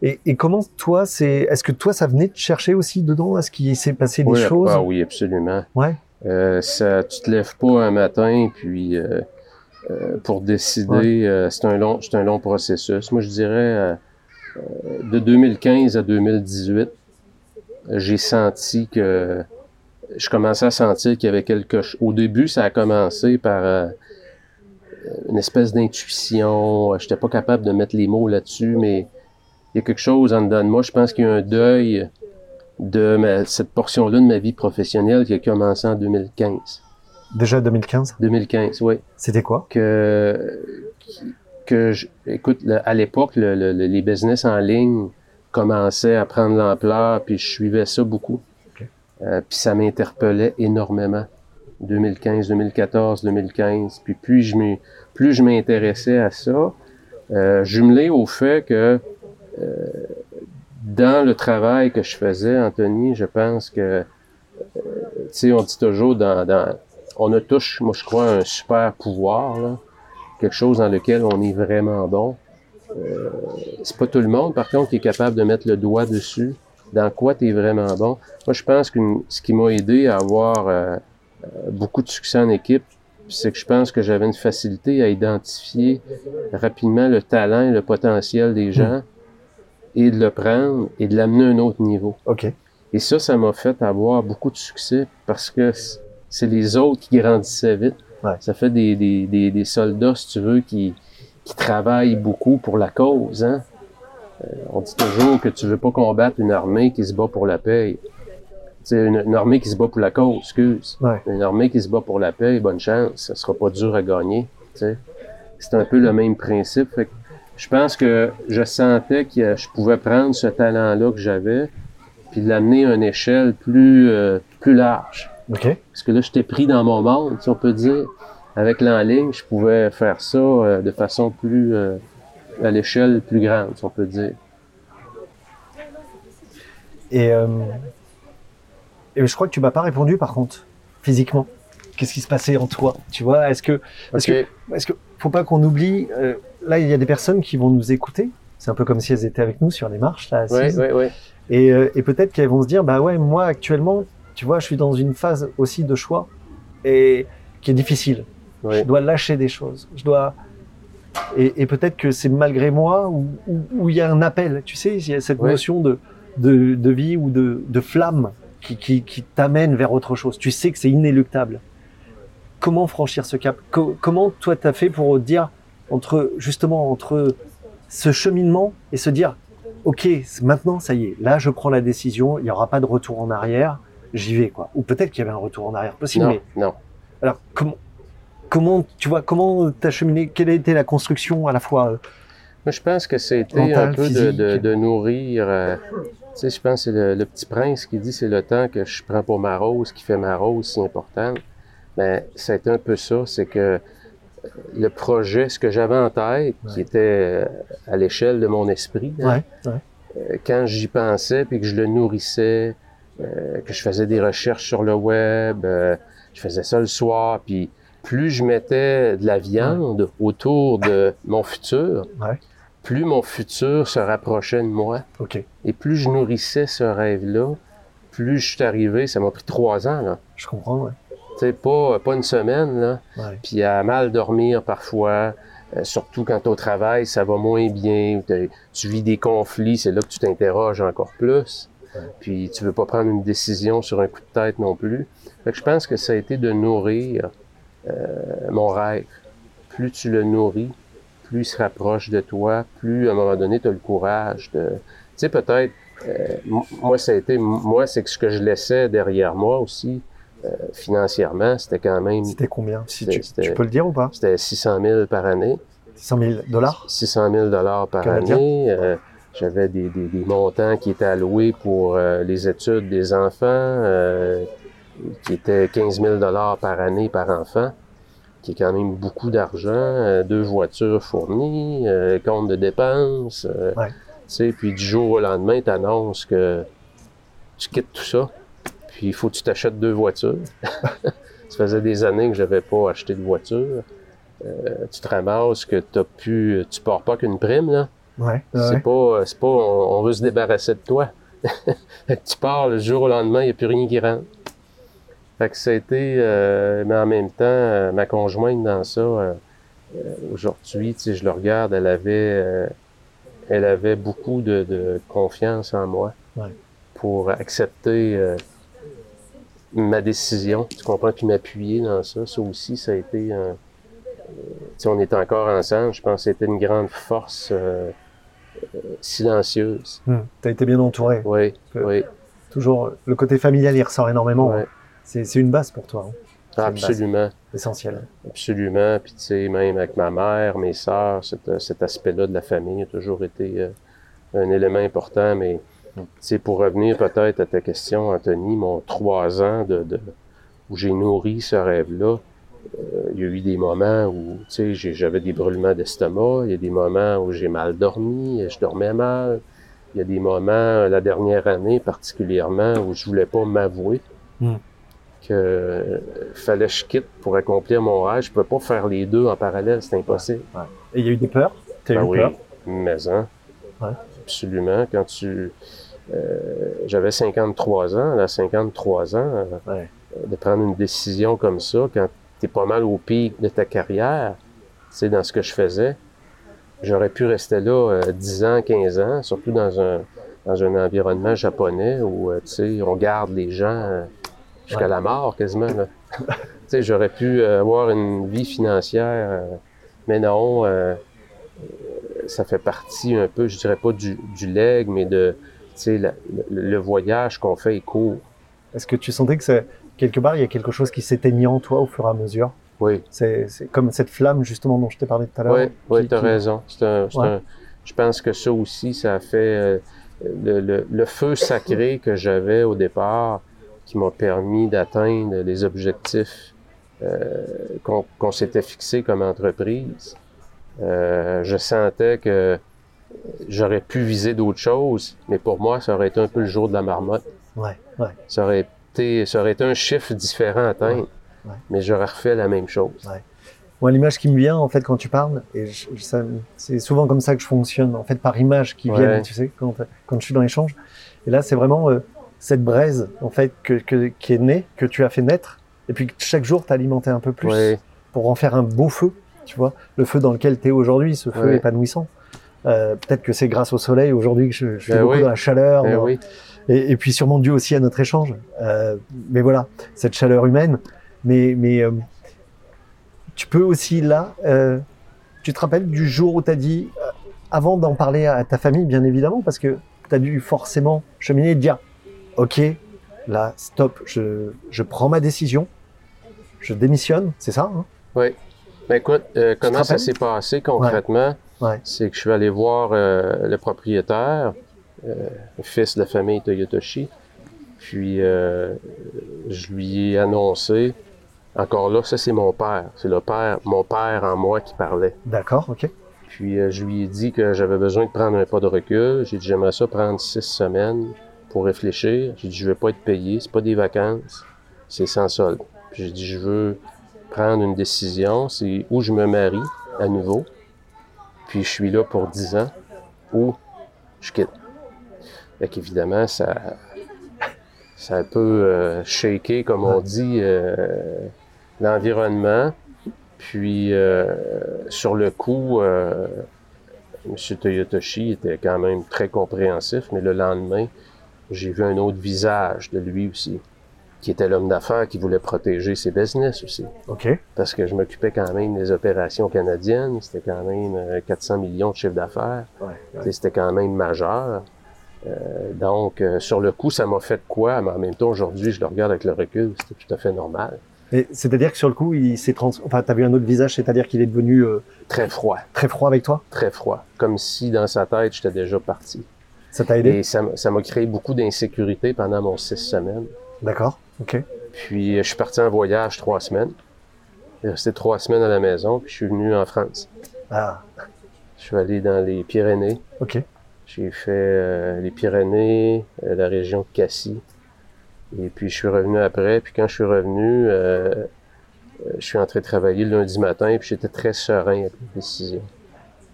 Et, et comment toi, c'est, est-ce que toi, ça venait te chercher aussi dedans? Est-ce qu'il s'est passé des Oui, choses? ah oui, absolument. Ouais. Euh, ça, tu te lèves pas un matin puis euh, pour décider, euh, c'est un long, c'est un long processus. Moi, je dirais euh, euh, de 2015 à 2018, j'ai senti que je commençais à sentir qu'il y avait quelque chose. Au début, ça a commencé par euh, une espèce d'intuition. Je n'étais pas capable de mettre les mots là-dessus, mais il y a quelque chose en dedans de moi. Je pense qu'il y a un deuil de ma- cette portion-là de ma vie professionnelle qui a commencé en 2015. Déjà 2015 2015, oui. C'était quoi? Que, que je, écoute, à l'époque, le- le- le- les business en ligne commençaient à prendre l'ampleur, puis je suivais ça beaucoup. Euh, puis ça m'interpellait énormément. 2015, 2014, 2015. Puis plus je plus je m'intéressais à ça, euh, jumelé au fait que euh, dans le travail que je faisais, Anthony, je pense que, euh, tu sais, on dit toujours dans, dans, on a tous, moi je crois, un super pouvoir, là, quelque chose dans lequel on est vraiment bon. Euh, c'est pas tout le monde, par contre, qui est capable de mettre le doigt dessus. Dans quoi tu es vraiment bon. Moi, je pense que ce qui m'a aidé à avoir euh, euh, beaucoup de succès en équipe, c'est que je pense que j'avais une facilité à identifier rapidement le talent et le potentiel des gens et de le prendre et de l'amener à un autre niveau. Ok. Et ça, ça m'a fait avoir beaucoup de succès parce que c'est les autres qui grandissaient vite. Ouais. Ça fait des, des, des, des soldats, si tu veux, qui, qui travaillent beaucoup pour la cause. Hein? Euh, on dit toujours que tu veux pas combattre une armée qui se bat pour la paix. C'est une, une armée qui se bat pour la cause, excuse. Ouais. Une armée qui se bat pour la paix, bonne chance, ça sera pas dur à gagner. C'est un peu le même principe. Fait que je pense que je sentais que je pouvais prendre ce talent-là que j'avais, puis l'amener à une échelle plus, euh, plus large. Parce que là, j'étais pris dans mon monde, si on peut dire. Avec l'en ligne, je pouvais faire ça euh, de façon plus euh, à l'échelle plus grande, si on peut dire. Et, euh, et je crois que tu m'as pas répondu par contre, physiquement. Qu'est-ce qui se passait en toi Tu vois, est-ce que, est-ce Ok. que, est-ce que, faut pas qu'on oublie. euh, là, il y a des personnes qui vont nous écouter. C'est un peu comme si elles étaient avec nous sur les marches là. Oui, assises. oui, oui. Et, euh, et peut-être qu'elles vont se dire, bah ouais, moi actuellement, tu vois, je suis dans une phase aussi de choix et qui est difficile. oui. Je dois lâcher des choses. Je dois et, et peut-être que c'est malgré moi où il y a un appel. Tu sais, il y a cette notion de, de de vie ou de de flamme qui qui, qui t'amène vers autre chose. Tu sais que c'est inéluctable. Comment franchir ce cap? Co- Comment toi t'as fait pour dire entre justement entre ce cheminement et se dire ok maintenant ça y est là je prends la décision il y aura pas de retour en arrière j'y vais quoi ou peut-être qu'il y avait un retour en arrière possible Non, mais non. alors comment comment tu vois comment t'as cheminé? Quelle a été la construction à la fois euh, Moi, je pense que c'était un peu de, physique? de, de nourrir. euh, tu sais, je pense que c'est le, le petit prince qui dit c'est le temps que je prends pour ma rose qui fait ma rose si importante. A été un peu ça, c'est que euh, le projet, ce que j'avais en tête, qui était à l'échelle de mon esprit, hein, ouais, quand j'y pensais, puis que je le nourrissais, euh, que je faisais des recherches sur le web, euh, je faisais ça le soir, puis plus je mettais de la viande autour de mon futur, Ouais. plus mon futur se rapprochait de moi. Et plus je nourrissais ce rêve-là, plus je suis arrivé, ça m'a pris trois ans, là. je comprends ouais, Tu sais, pas, pas une semaine, là ouais. puis à mal dormir parfois, euh, surtout quand au travail, ça va moins bien, tu vis des conflits, c'est là que tu t'interroges encore plus. Puis tu veux pas prendre une décision sur un coup de tête non plus. Fait que je pense que ça a été de nourrir euh, mon rêve. Plus tu le nourris, plus il se rapproche de toi, plus à un moment donné, tu as le courage de... Tu sais, peut-être, euh, moi, ça a été... Moi, c'est que ce que je laissais derrière moi aussi, euh, financièrement, c'était quand même... c'était combien? Si tu, tu peux le dire ou pas? C'était 600 000 par année. 100 000 dollars? 600 000 dollars par Canadien. année. J'avais des, des, des montants qui étaient alloués pour euh, les études des enfants, euh, qui étaient 15 000 dollars par année par enfant, qui est quand même beaucoup d'argent. Euh, deux voitures fournies, compte de dépenses. Ouais. sais, puis du jour au lendemain, tu annonces que tu quittes tout ça, puis il faut que tu t'achètes deux voitures. ça faisait des années que j'avais pas acheté de voiture. Tu te ramasses que t'as pu, tu pars pas qu'une prime, là. Ouais, C'est pas, c'est pas, on, on veut se débarrasser de toi. Tu pars le jour au lendemain, il n'y a plus rien qui rentre. Fait que ça a été, euh, mais en même temps, euh, ma conjointe dans ça, euh, euh, aujourd'hui, sais, je le regarde, elle avait, euh, elle avait beaucoup de, de confiance en moi Ouais. pour accepter euh, ma décision. Tu comprends? Puis m'appuyer dans ça. Ça aussi, ça a été sais, on est encore ensemble. Je pense que c'était une grande force euh, silencieuse. Hmm. t'as été bien entouré Oui, oui, toujours le côté familial il ressort énormément Ouais. hein. c'est une base pour toi hein. Absolument, essentielle absolument. Puis tu sais, même avec ma mère, mes sœurs, cet, cet aspect-là de la famille a toujours été euh, un élément important. Mais tu sais, pour revenir peut-être à ta question, Anthony, mon trois ans de, de- où j'ai nourri ce rêve-là, il y a eu des moments où, tu sais, j'avais des brûlements d'estomac, il y a des moments où j'ai mal dormi, je dormais mal. Il y a des moments, euh, la dernière année particulièrement, où je voulais pas m'avouer Hmm. que euh, fallait que je quitte pour accomplir mon rêve. Je pouvais pas faire les deux en parallèle, c'est impossible. et il y a eu des peurs? T'as Ben eu oui, peur mais hein, Ouais. absolument. Quand tu, euh, j'avais 53 ans, à 53 ans, euh, de prendre une décision comme ça, quand es pas mal au pic de ta carrière, tu sais, dans ce que je faisais. J'aurais pu rester là euh, 10 ans, 15 ans, surtout dans un, dans un environnement japonais où, euh, tu sais, on garde les gens euh, jusqu'à Ouais. la mort quasiment. là. tu sais, j'aurais pu euh, avoir une vie financière, euh, mais non, euh, euh, ça fait partie un peu, je dirais pas du, du leg, mais de, tu sais, le, le voyage qu'on fait est court. Est-ce que tu sentais que c'est quelque part il y a quelque chose qui s'éteignait en toi au fur et à mesure Oui. C'est comme cette flamme justement dont je t'ai parlé tout à l'heure. Oui, oui, tu as qui- raison. Un, Ouais. un- je pense que ça aussi, ça a fait euh, le, le- le feu sacré que j'avais au départ qui m'a permis d'atteindre les objectifs euh, qu'on qu'on s'était fixés comme entreprise. Euh, je sentais que j'aurais pu viser d'autres choses, mais pour moi, ça aurait été un peu le jour de la marmotte. Ouais, ouais. Ça aurait été, ça aurait été un chiffre différent à atteindre, Ouais, ouais. mais j'aurais refait la même chose. Moi, l'image qui me vient en fait quand tu parles, et je- je- ça- c'est souvent comme ça que je fonctionne, en fait par images qui Ouais. viennent, tu sais, quand, quand je suis dans l'échange. Et là, c'est vraiment euh, cette braise en fait que, que- qui est née, que tu as fait naître, et puis que chaque jour t'alimentais un peu plus Ouais. pour en faire un beau feu, tu vois, le feu dans lequel tu es aujourd'hui, ce feu Ouais. épanouissant. Euh, Peut-être que c'est grâce au soleil aujourd'hui que je, je suis Ben beaucoup oui. dans la chaleur, Eh dans- oui. Et, et puis sûrement dû aussi à notre échange. Euh, mais voilà, cette chaleur humaine. Mais, mais euh, tu peux aussi là, euh, tu te rappelles du jour où tu as dit, avant d'en parler à ta famille, bien évidemment, parce que tu as dû forcément cheminer et te dire, ok, là, stop, je, je prends ma décision, je démissionne, c'est ça hein? Oui. Ben écoute, te comment ça s'est passé concrètement? Ouais. C'est que je suis allé voir le propriétaire, fils de la famille Toyotoshi. Puis euh, je lui ai annoncé, encore là, ça c'est mon père. C'est le père, mon père en moi qui parlait. D'accord, ok. Puis euh, je lui ai dit que j'avais besoin de prendre un pas de recul. J'ai dit j'aimerais ça prendre six semaines pour réfléchir. J'ai dit je vais pas être payé, c'est pas des vacances, c'est sans solde. Puis j'ai dit je veux prendre une décision, c'est où je me marie à nouveau. Puis je suis là pour 10 ans ou je quitte. Fait qu'évidemment, ça, ça a un peu euh, shaké, comme on dit, euh, l'environnement. Puis euh, sur le coup, M. Toyotoshi était quand même très compréhensif, mais le lendemain, j'ai vu un autre visage de lui aussi, qui était l'homme d'affaires qui voulait protéger ses business aussi Ok. parce que je m'occupais quand même des opérations canadiennes. C'était quand même euh, 400 millions de chiffre d'affaires. Ouais, C'était quand même majeur. Euh, donc, euh, sur le coup, ça m'a fait quoi, mais en même temps, aujourd'hui, je le regarde avec le recul, c'était tout à fait normal. C'est-à-dire que sur le coup, il s'est trans... Enfin, t'as vu un autre visage, c'est-à-dire qu'il est devenu euh, Très froid, très froid avec toi? Très froid. Comme si dans sa tête, j'étais déjà parti. Ça t'a aidé? Et ça m'a créé beaucoup d'insécurité pendant mon six semaines. D'accord, ok. Puis, euh, je suis parti en voyage trois semaines. J'ai resté trois semaines à la maison, puis je suis venu en France. Ah, Je suis allé dans les Pyrénées. ok. J'ai fait euh, les Pyrénées, euh, la région de Cassis. Et puis je suis revenu après. Puis quand je suis revenu, euh, je suis entré travailler le lundi matin. Puis j'étais très serein avec la décision.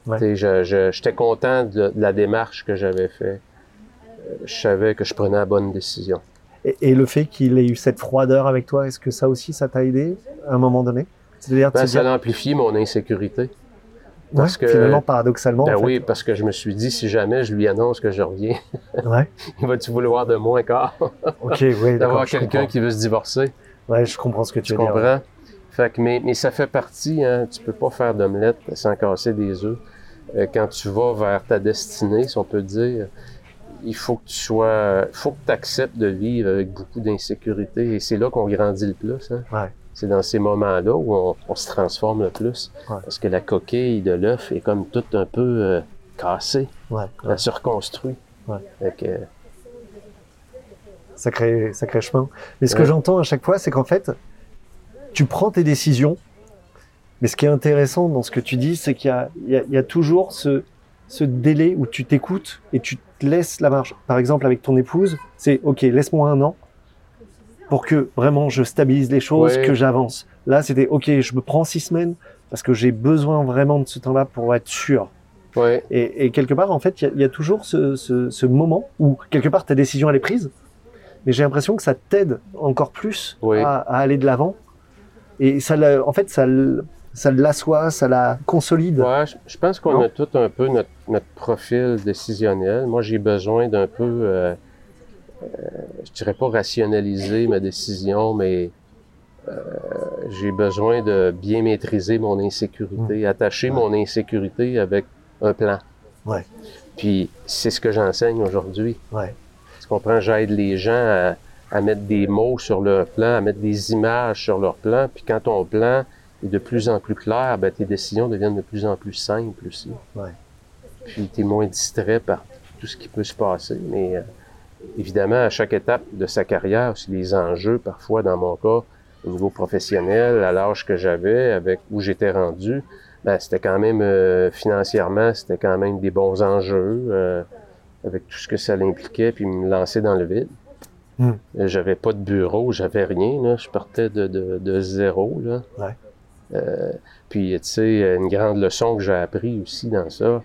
Ouais. Tu sais, je- je- J'étais content de, de la démarche que j'avais fait. Euh, Je savais que je prenais la bonne décision. Et, et le fait qu'il ait eu cette froideur avec toi, est-ce que ça aussi, ça t'a aidé à un moment donné? C'est-à-dire Ben, ça a amplifié mon insécurité. Ouais, parce que- finalement, paradoxalement, Ben en fait. oui, parce que je me suis dit, si jamais je lui annonce que je reviens, Ouais, il va-tu vouloir de moi encore? ok, oui, D'avoir quelqu'un qui veut se divorcer. Ouais, je comprends ce que tu, Tu veux dire. comprends? Fait que, mais, mais ça fait partie, hein, tu peux pas faire d'omelette sans casser des œufs. Euh, quand tu vas vers ta destinée, si on peut dire, il faut que tu sois, il faut que tu acceptes de vivre avec beaucoup d'insécurité. Et c'est là qu'on grandit le plus. Hein. Ouais. C'est dans ces moments-là où on, on se transforme le plus. Ouais. Parce que la coquille de l'œuf est comme tout un peu euh, cassée. Ouais. Elle se reconstruit. Que, Sacré, sacré chemin. Mais ce que j'entends à chaque fois, c'est qu'en fait, tu prends tes décisions, mais ce qui est intéressant dans ce que tu dis, c'est qu'il y a, y, y toujours ce, ce délai où tu t'écoutes et tu te laisses la marge. Par exemple, avec ton épouse, c'est OK, laisse-moi un an pour que vraiment je stabilise les choses, Ouais. que j'avance. Là, c'était OK, je me prends six semaines parce que j'ai besoin vraiment de ce temps-là pour être sûr. ouais. Et, et quelque part, en fait, il y a- il y, a toujours ce, ce, ce moment où, quelque part, ta décision, elle est prise. Mais j'ai l'impression que ça t'aide encore plus à, à aller de l'avant et ça, en fait, ça, ça l'assoit, ça la consolide. Ouais, je, je pense qu'on a tout un peu notre, notre profil décisionnel. Moi, j'ai besoin d'un peu, euh, je dirais pas rationaliser ma décision, mais euh, j'ai besoin de bien maîtriser mon insécurité, attacher. Ouais. mon insécurité avec un plan. Ouais. Puis c'est ce que j'enseigne aujourd'hui. Ouais. Tu comprends? J'aide les gens à, à mettre des mots sur leur plan, à mettre des images sur leur plan. Puis quand ton plan est de plus en plus clair, ben, tes décisions deviennent de plus en plus simples aussi. Ouais. Puis tu es moins distrait par tout ce qui peut se passer. Mais euh, évidemment, à chaque étape de sa carrière, c'est des enjeux, parfois dans mon cas, au niveau professionnel, à l'âge que j'avais, avec où j'étais rendu, ben, c'était quand même euh, financièrement, c'était quand même des bons enjeux. euh, avec tout ce que ça impliquait, puis me lancer dans le vide. Hmm. Euh, J'avais pas de bureau, j'avais rien. Là. Je partais de, de, de zéro. Là. Ouais. Euh, puis, tu sais, une grande leçon que j'ai appris aussi dans ça,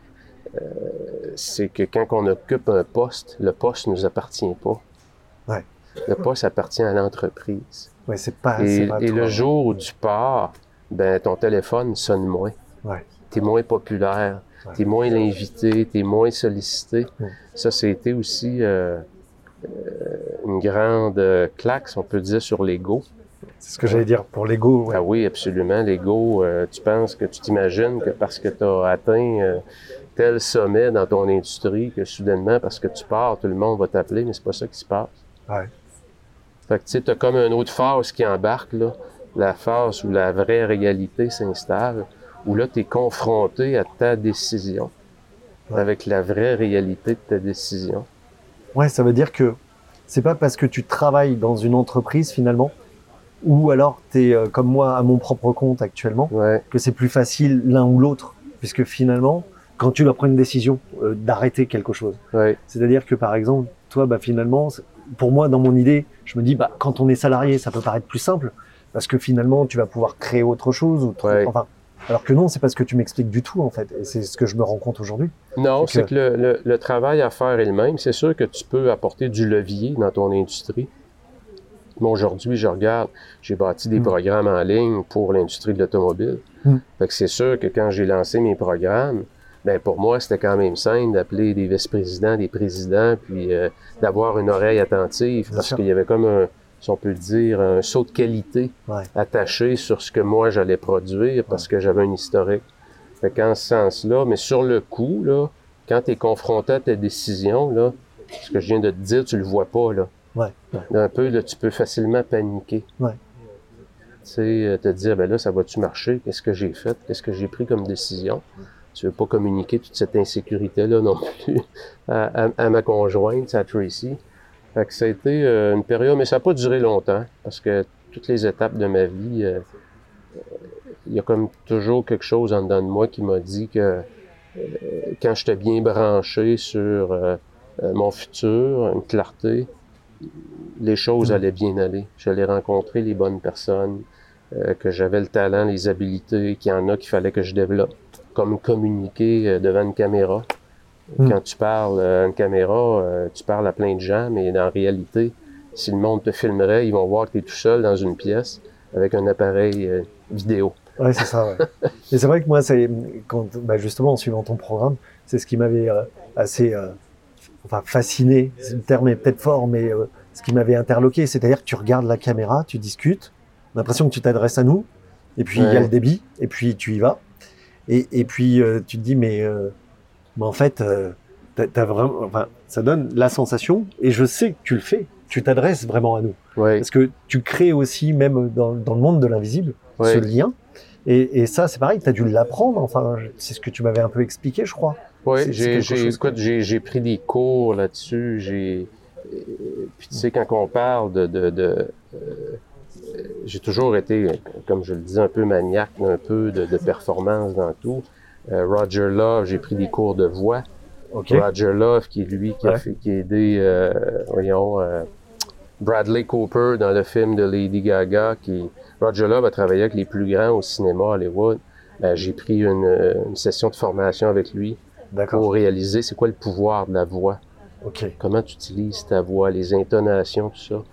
c'est que quand on occupe un poste, le poste nous appartient pas. Ouais. Le poste appartient à l'entreprise. Ouais, c'est pas. Et, pas et le jour où tu pars, ben, ton téléphone sonne moins. Ouais. Tu es moins populaire, Ouais. tu es moins l'invité, tu es moins sollicité. Ça, c'était aussi euh, euh, une grande euh, claque, on peut dire, sur l'ego. C'est ce que j'allais dire pour l'ego. ouais. Ah oui, absolument. L'ego, euh, tu penses que tu t'imagines que parce que tu as atteint euh, tel sommet dans ton industrie, que soudainement, parce que tu pars, tout le monde va t'appeler, mais c'est pas ça qui se passe. Ouais. Fait que tu sais, t'as comme une autre phase qui embarque, là. La phase où la vraie réalité s'installe, où là, tu es confronté à ta décision, Ouais. avec la vraie réalité de ta décision. Ouais, ça veut dire que c'est pas parce que tu travailles dans une entreprise finalement, ou alors tu es comme moi à mon propre compte actuellement, Ouais, que c'est plus facile l'un ou l'autre, puisque finalement, quand tu dois prendre une décision euh, d'arrêter quelque chose, ouais, c'est-à-dire que par exemple, toi, bah finalement, pour moi, dans mon idée, je me dis, bah quand on est salarié, ça peut paraître plus simple, parce que finalement, tu vas pouvoir créer autre chose, ou Ouais. enfin, alors que non, c'est pas ce que tu m'expliques du tout en fait, et c'est ce que je me rends compte aujourd'hui. Non, C'est que, le, le- le travail à faire est le même. C'est sûr que tu peux apporter du levier dans ton industrie. Moi, aujourd'hui, je regarde, j'ai bâti des Mm. programmes en ligne pour l'industrie de l'automobile. Mm. Fait que c'est sûr que quand j'ai lancé mes programmes, ben pour moi, c'était quand même simple d'appeler des vice-présidents, des présidents, puis euh, d'avoir une oreille attentive, parce qu'il y avait comme un, si on peut le dire, un saut de qualité Ouais. attaché sur ce que moi j'allais produire, parce que j'avais un historique. Fait qu'en ce sens-là, mais sur le coup, là, quand tu es confronté à ta décision, là, ce que je viens de te dire, tu le vois pas, là. Ouais. ouais. Un peu, là, tu peux facilement paniquer. Ouais. Tu sais, euh, te dire, ben là, ça va-tu marcher? Qu'est-ce que j'ai fait? Qu'est-ce que j'ai pris comme décision? Tu veux pas communiquer toute cette insécurité-là non plus à, à- à ma conjointe, à Tracy. Fait que ça a été euh, une période, mais ça n'a pas duré longtemps, parce que toutes les étapes de ma vie, euh, euh, il y a comme toujours quelque chose en dedans de moi qui m'a dit que euh, quand j'étais bien branché sur mon futur, une clarté, les choses Mm. allaient bien aller. J'allais rencontrer les bonnes personnes, que j'avais le talent, les habiletés, qu'il y en a qu'il fallait que je développe, comme communiquer euh, devant une caméra. Mm. Quand tu parles à une caméra, euh, tu parles à plein de gens, mais en réalité, si le monde te filmerait, ils vont voir que tu es tout seul dans une pièce avec un appareil euh, vidéo. Ouais, c'est ça. Ouais. Et c'est vrai que moi, c'est quand, bah, justement, en suivant ton programme, c'est ce qui m'avait euh, assez, euh, enfin, fasciné. Le terme est peut-être fort, mais euh, ce qui m'avait interloqué, c'est-à-dire que tu regardes la caméra, tu discutes, on a l'impression que tu t'adresses à nous, et puis il y a le débit, et puis tu y vas, et, et puis euh, tu te dis, mais, euh, mais en fait, euh, t'as, t'as vraiment, enfin, ça donne la sensation, et je sais que tu le fais, tu t'adresses vraiment à nous, parce que tu crées aussi, même dans, dans le monde de l'invisible, ce lien. Et, et ça, c'est pareil, tu as dû l'apprendre. Enfin, je- c'est ce que tu m'avais un peu expliqué, je crois. oui. J'ai, pris des cours là-dessus. J'ai, puis tu sais, quand on parle de, de, de euh, j'ai toujours été, comme je le dis, un peu maniaque, un peu de, de performance dans tout. Euh, Roger Love, j'ai pris des cours de voix. Roger Love, qui est lui qui a, fait, qui a aidé, euh, voyons, euh, Bradley Cooper dans le film de Lady Gaga. Qui, Roger Love a travaillé avec les plus grands au cinéma à Hollywood. J'ai pris une, une session de formation avec lui pour réaliser c'est quoi le pouvoir de la voix. Comment tu utilises ta voix, les intonations, tout ça.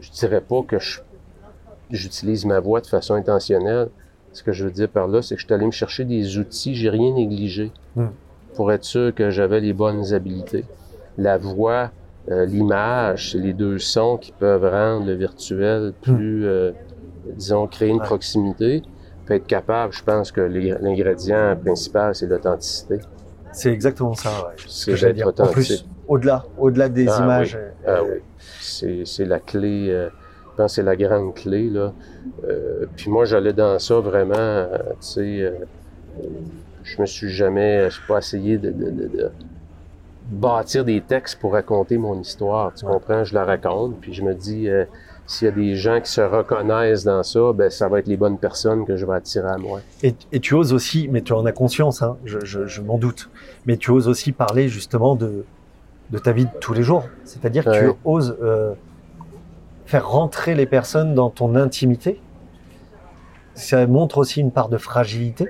Je dirais pas que je j'utilise ma voix de façon intentionnelle. Ce que je veux dire par là, c'est que je suis allé me chercher des outils, j'ai rien négligé Hmm. pour être sûr que j'avais les bonnes habiletés. La voix, euh, l'image, c'est les deux sons qui peuvent rendre le virtuel plus, euh, disons, créer une Hmm. Proximité. Puis être capable, je pense que l'ingrédient principal, c'est l'authenticité. C'est exactement ça. ouais. Ce C'est que dire. En plus, au-delà, au-delà des Ah images. oui. euh, Ah oui. C'est, la clé, euh, pense que c'est la grande clé. Là. Euh, puis moi, j'allais dans ça vraiment, euh, tu sais, euh, je me suis jamais, je pas essayé de, de, de- de bâtir des textes pour raconter mon histoire. Tu comprends? Je la raconte, puis je me dis, euh, s'il y a des gens qui se reconnaissent dans ça, ben ça va être les bonnes personnes que je vais attirer à moi. Et, et tu oses aussi, mais tu en as conscience, hein, je, je, je m'en doute, mais tu oses aussi parler justement de, de ta vie de tous les jours. C'est-à-dire que tu oses euh, faire rentrer les personnes dans ton intimité. Ça montre aussi une part de fragilité,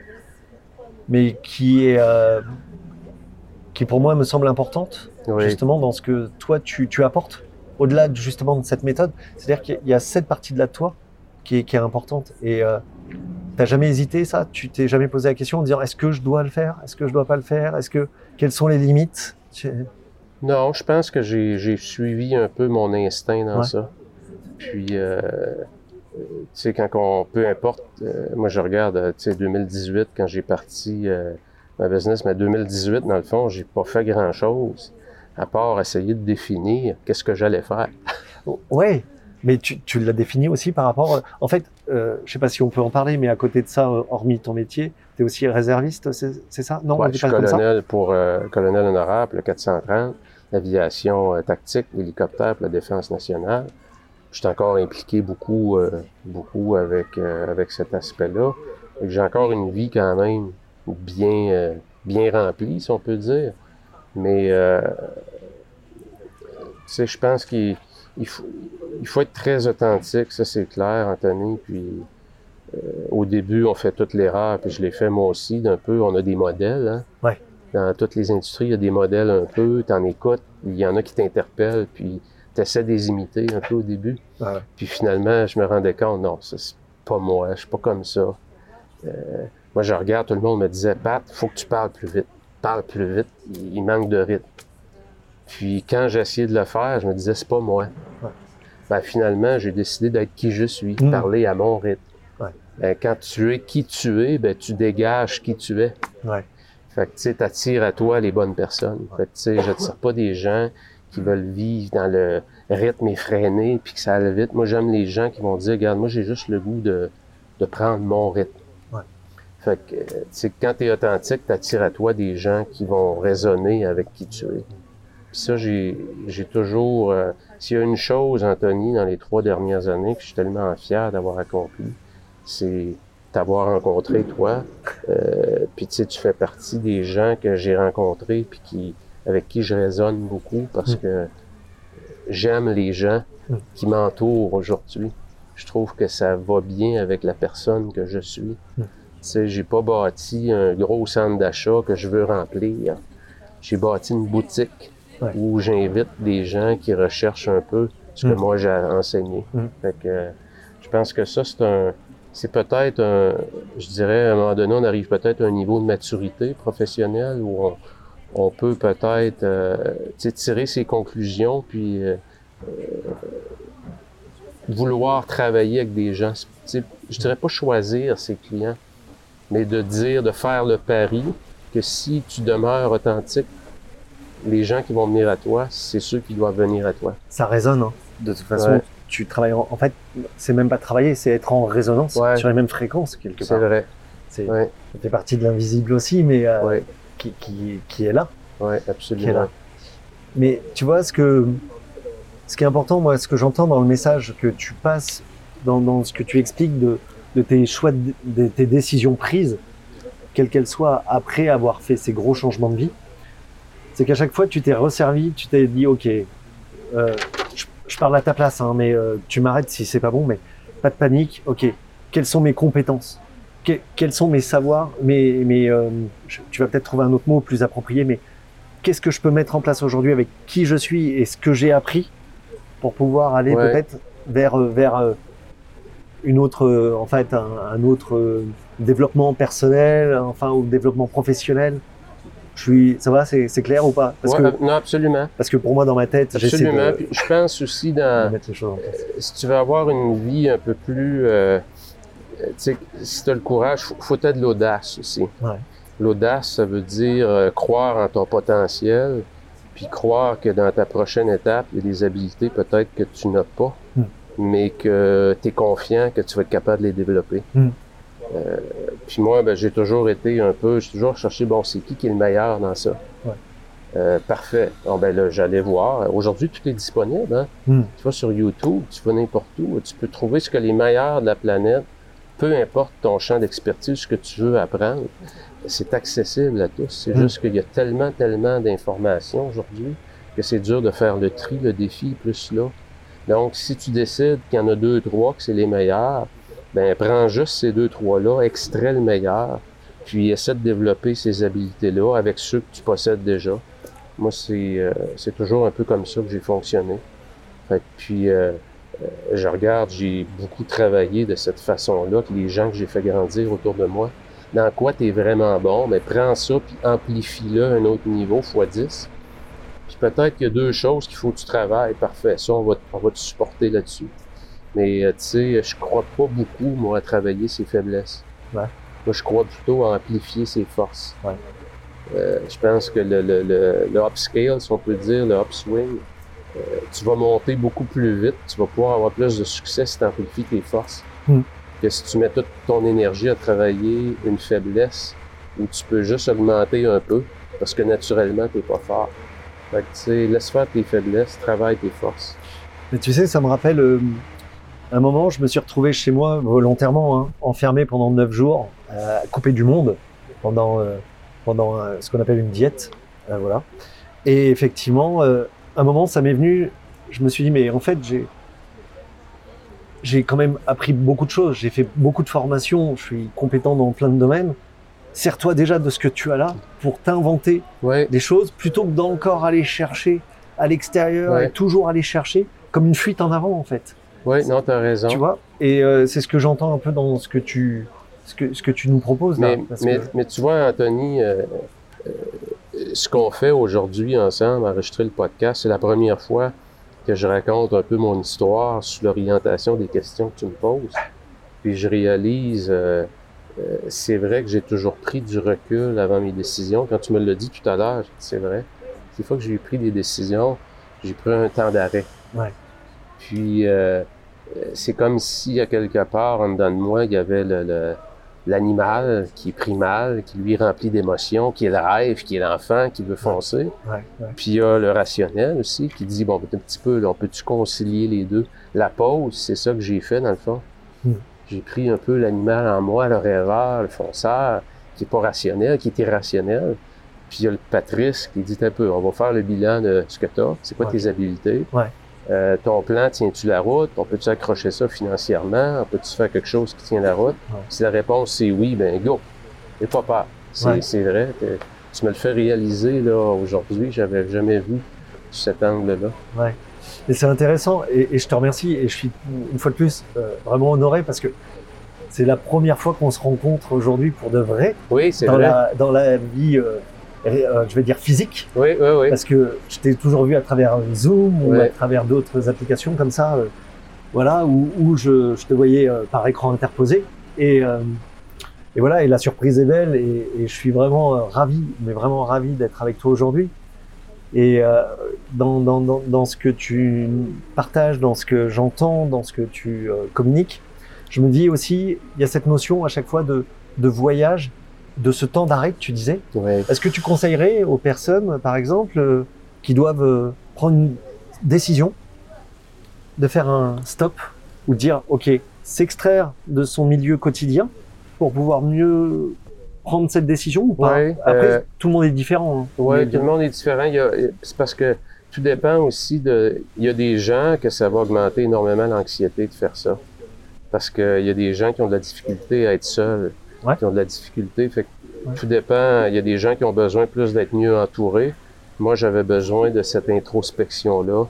mais qui est, euh, qui pour moi me semble importante, Oui. justement dans ce que toi tu, tu apportes, au-delà de, justement de cette méthode. C'est-à-dire qu'il y a- il y a cette partie-là de toi qui est, qui est importante. Et euh, T'as jamais hésité ça? Tu t'es jamais posé la question en disant est-ce que je dois le faire? Est-ce que je dois pas le faire? Est-ce que quelles sont les limites? Non, je pense que j'ai j'ai suivi un peu mon instinct dans Ouais. ça. Puis, euh, euh, tu sais, quand on, peu importe, euh, moi je regarde, tu sais, 2018, quand j'ai parti euh, ma business, mais 2018, dans le fond, j'ai pas fait grand-chose, à part essayer de définir qu'est-ce que j'allais faire. Ouais, mais tu, tu l'as défini aussi par rapport. En fait, euh, je sais pas si on peut en parler, mais à côté de ça, hormis ton métier, tu es aussi réserviste, c'est ça? Non, Ouais, je suis pas comme ça colonel pour colonel honorable, le 430, l'aviation tactique, l'hélicoptère la défense nationale. Je suis encore impliqué beaucoup, euh, beaucoup avec, euh, avec cet aspect-là. J'ai encore une vie quand même bien, euh, bien remplie, si on peut dire. Mais, euh, tu sais, je pense qu'il il faut, il faut être très authentique, ça c'est clair, Anthony. Puis, euh, au début, on fait toute l'erreur, puis je l'ai fait moi aussi d'un peu. On a des modèles, hein. Ouais. Dans toutes les industries, il y a des modèles un peu, t'en écoutes, il y en a qui t'interpellent, puis t'essaies de les imiter un peu au début. Ouais. Puis finalement, je me rendais compte, non, c'est pas moi, je suis pas comme ça. Euh, moi, je regarde, tout le monde me disait, Pat, faut que tu parles plus vite. Parle plus vite, il, manque de rythme. Puis quand essayé de le faire, je me disais, c'est pas moi. Ouais. Ben, finalement, j'ai décidé d'être qui je suis, Mm. parler à mon rythme. Ouais. Ben, quand tu es qui tu es, ben, tu dégages qui tu es. Fait que, tu sais, t'attires à toi les bonnes personnes. Fait que, tu sais, j'attire pas des gens qui veulent vivre dans le rythme effréné puis que ça aille vite. Moi, j'aime les gens qui vont dire, regarde, moi, j'ai juste le goût de, de prendre mon rythme. Ouais. Fait que, euh, tu sais, quand t'es authentique, t'attires à toi des gens qui vont résonner avec qui tu es. Puis ça, j'ai, j'ai toujours... euh, s'il y a une chose, Anthony, dans les trois dernières années que je suis tellement fier d'avoir accompli, c'est t'avoir rencontré, toi. Euh, puis tu sais, tu fais partie des gens que j'ai rencontrés puis qui, avec qui je résonne beaucoup parce Mm. que j'aime les gens Mm. qui m'entourent aujourd'hui. Je trouve que ça va bien avec la personne que je suis. Mm. Tu sais, j'ai pas bâti un gros centre d'achat que je veux remplir. J'ai bâti une boutique Ouais. où j'invite des gens qui recherchent un peu ce que Mm. moi j'ai enseigné. Fait que euh, je pense que ça, c'est un. C'est peut-être un. Je dirais, à un moment donné, on arrive peut-être à un niveau de maturité professionnelle où on, on peut peut-être euh, tirer ses conclusions puis euh, euh, vouloir travailler avec des gens. Je dirais pas choisir ses clients, mais de dire, de faire le pari que si tu demeures authentique, les gens qui vont venir à toi, c'est ceux qui doivent venir à toi. Ça résonne. hein. De toute façon, Ouais. tu travailles. En, en fait, c'est même pas travailler, c'est être en résonance Ouais. sur les mêmes fréquences quelque C'est part. vrai. C'est Ouais, ça fait partie de l'invisible aussi, mais euh, ouais, qui, qui, qui est là. ouais, qui est absolument. là. Mais tu vois, ce que ce qui est important, moi, ce que j'entends dans le message que tu passes, dans, dans ce que tu expliques de, de tes choix, de, de tes décisions prises, quelles qu'elles soient, après avoir fait ces gros changements de vie, c'est qu'à chaque fois, tu t'es resservi, tu t'es dit, ok, euh, je, je parle à ta place, hein, mais euh, tu m'arrêtes si c'est pas bon, mais pas de panique. Ok, quelles sont mes compétences? Que- Quels sont mes savoirs mes, mes, euh, je- Tu vas peut-être trouver un autre mot plus approprié, mais qu'est-ce que je peux mettre en place aujourd'hui avec qui je suis et ce que j'ai appris pour pouvoir aller Ouais. peut-être vers, euh, vers, euh, une autre, en fait, un, un autre développement personnel, enfin, ou développement professionnel? Je suis, ça va, c'est c'est clair ou pas? Parce Ouais, que non, absolument. parce que pour moi, dans ma tête, j'essaie Absolument. de, Puis je pense aussi de dans, mettre les choses en place. si tu veux avoir une vie un peu plus, euh, si tu as le courage, faut, faut être de l'audace aussi. Ouais. L'audace, ça veut dire euh, croire en ton potentiel, puis croire que dans ta prochaine étape, il y a des habiletés peut-être que tu n'as pas, Mm. mais que tu es confiant que tu vas être capable de les développer. Mm. Euh, puis moi, ben, j'ai toujours été un peu, j'ai toujours cherché, bon, c'est qui qui est le meilleur dans ça? Ouais. Euh, parfait. Bon, ben là, j'allais voir. Aujourd'hui, tout est disponible. Hein? Mm. Tu vas sur YouTube, tu vas n'importe où, tu peux trouver ce que les meilleurs de la planète, peu importe ton champ d'expertise, ce que tu veux apprendre, c'est accessible à tous. C'est Mm. juste qu'il y a tellement, tellement d'informations aujourd'hui que c'est dur de faire le tri, le défi plus là. Donc, si tu décides qu'il y en a deux, trois, que c'est les meilleurs, ben prends juste ces deux, trois-là, extrais le meilleur, puis essaie de développer ces habiletés-là avec ceux que tu possèdes déjà. Moi, c'est euh, c'est toujours un peu comme ça que j'ai fonctionné. Fait que puis, euh, je regarde, j'ai beaucoup travaillé de cette façon-là, que les gens que j'ai fait grandir autour de moi, dans quoi tu es vraiment bon, mais prends ça, puis amplifie-le à un autre niveau, x 10. Puis peut-être qu'il y a deux choses qu'il faut que tu travailles, parfait, ça, on va, te- on va te supporter là-dessus. Mais euh, tu sais, je crois pas beaucoup, moi, à travailler ses faiblesses. Ouais. Moi, je crois plutôt à amplifier ses forces. Ouais. Euh, je pense que le, le, le, le upscale, si on peut dire, le upswing, euh, tu vas monter beaucoup plus vite, tu vas pouvoir avoir plus de succès si tu amplifies tes forces. Mm. Que si tu mets toute ton énergie à travailler une faiblesse où tu peux juste augmenter un peu parce que naturellement, tu pas fort. Fait que, tu sais, laisse faire tes faiblesses, travaille tes forces. Mais tu sais, ça me rappelle euh, un moment, je me suis retrouvé chez moi volontairement, hein, enfermé pendant neuf jours, euh, coupé du monde pendant euh, pendant euh, ce qu'on appelle une diète, euh, voilà. Et effectivement, euh, un moment, ça m'est venu. Je me suis dit, mais en fait, j'ai j'ai quand même appris beaucoup de choses. J'ai fait beaucoup de formations. Je suis compétent dans plein de domaines. Sers-toi déjà de ce que tu as là pour t'inventer Ouais, des choses plutôt que d'encore aller chercher à l'extérieur Ouais. et toujours aller chercher comme une fuite en avant en fait. ouais, non, t'as raison. Tu vois? Et euh, c'est ce que j'entends un peu dans ce que tu ce que ce que tu nous proposes là. Mais, mais, que- mais tu vois, Anthony, euh, ce qu'on fait aujourd'hui ensemble, enregistrer le podcast, c'est la première fois que je raconte un peu mon histoire sous l'orientation des questions que tu me poses. Puis je réalise, euh, euh, c'est vrai que j'ai toujours pris du recul avant mes décisions. Quand tu me l'as dit tout à l'heure, c'est vrai. Des fois que j'ai pris des décisions, j'ai pris un temps d'arrêt. Ouais. Puis euh, euh, c'est comme si à quelque part en dedans de moi, il y avait le- le, l'animal qui est primal, qui lui est rempli d'émotions, qui est le rêve, qui est l'enfant, qui veut foncer. ouais, ouais. Puis il y a le rationnel aussi, qui dit, bon, un petit peu, là, on peut-tu concilier les deux? La pause, c'est ça que j'ai fait dans le fond. Hmm. J'ai pris un peu l'animal en moi, le rêveur, le fonceur, qui est pas rationnel, qui est irrationnel. Puis il y a le Patrice qui dit un peu, on va faire le bilan de ce que tu as, c'est quoi Ouais. tes habiletés. Ouais. Euh, ton plan, tiens-tu la route? On peut-tu accrocher ça financièrement? On peut-tu faire quelque chose qui tient la route? Ouais. Si la réponse c'est oui, ben go. Et pas peur. C'est Ouais. c'est vrai. Tu me le fais réaliser là aujourd'hui. J'avais jamais vu cet angle-là. Et c'est intéressant et, et je te remercie et je suis une fois de plus euh, vraiment honoré parce que c'est la première fois qu'on se rencontre aujourd'hui pour de vrai Oui, c'est dans vrai. la dans la vie euh, je vais dire physique Oui, oui, oui. parce que je t'ai toujours vu à travers Zoom ou à travers d'autres applications comme ça, euh, voilà, où, où je, je te voyais euh, par écran interposé. Et, euh, et voilà, et la surprise est belle et, et je suis vraiment euh, ravi, mais vraiment ravi d'être avec toi aujourd'hui. Et euh, dans, dans, dans, dans ce que tu partages, dans ce que j'entends, dans ce que tu euh, communiques, je me dis aussi, il y a cette notion à chaque fois de, de voyage, de ce temps d'arrêt que tu disais. Ouais. Est-ce que tu conseillerais aux personnes, par exemple, euh, qui doivent euh, prendre une décision, de faire un stop ou dire, OK, s'extraire de son milieu quotidien pour pouvoir mieux prendre cette décision ou pas? Ouais, Après, euh, tout le monde est différent. hein. Oui, tout le monde est différent. C'est parce que tout dépend aussi de. Il y a des gens que ça va augmenter énormément l'anxiété de faire ça. Parce qu'il y a des gens qui ont de la difficulté à être seuls. Ouais. Qui ont de la difficulté. Fait que Ouais. tout dépend. Il y a des gens qui ont besoin plus d'être mieux entourés. Moi, j'avais besoin de cette introspection-là,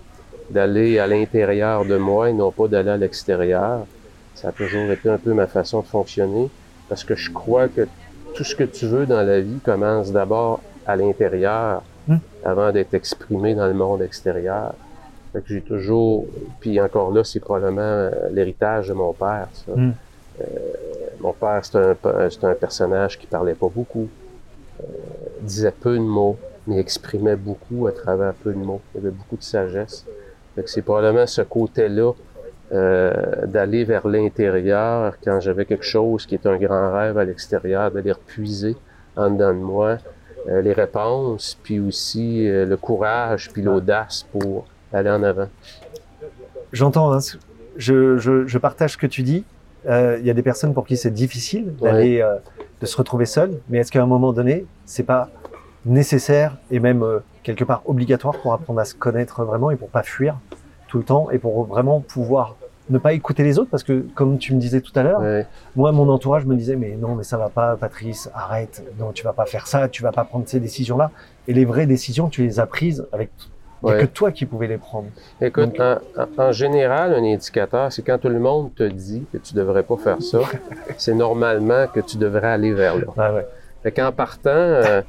d'aller à l'intérieur de moi et non pas d'aller à l'extérieur. Ça a toujours été un peu ma façon de fonctionner parce que je crois que tout ce que tu veux dans la vie commence d'abord à l'intérieur Hmm. avant d'être exprimé dans le monde extérieur. Fait que j'ai toujours, puis encore là, c'est probablement euh, l'héritage de mon père. Ça. Hmm. Euh, mon père, c'est un, personnage qui parlait pas beaucoup, euh, disait peu de mots, mais exprimait beaucoup à travers peu de mots. Il avait beaucoup de sagesse. C'est probablement ce côté-là euh, d'aller vers l'intérieur quand j'avais quelque chose qui est un grand rêve à l'extérieur, d'aller repuiser en dedans de moi euh, les réponses, puis aussi le courage, puis l'audace pour aller en avant. J'entends, hein, je partage ce que tu dis. Euh, Il y a des personnes pour qui c'est difficile d'aller, euh, de se retrouver seul, mais est-ce qu'à un moment donné, c'est pas nécessaire et même euh, quelque part obligatoire pour apprendre à se connaître vraiment et pour pas fuir tout le temps et pour vraiment pouvoir ne pas écouter les autres? Parce que comme tu me disais tout à l'heure, Ouais. moi mon entourage me disait mais non mais ça va pas Patrice, arrête, non tu vas pas faire ça, tu vas pas prendre ces décisions là et les vraies décisions tu les as prises avec il y a que toi qui pouvais les prendre. Écoute, Donc- en, général, un indicateur, c'est quand tout le monde te dit que tu devrais pas faire ça, c'est normalement que tu devrais aller vers là. Ah ouais. Fait qu'en partant, euh,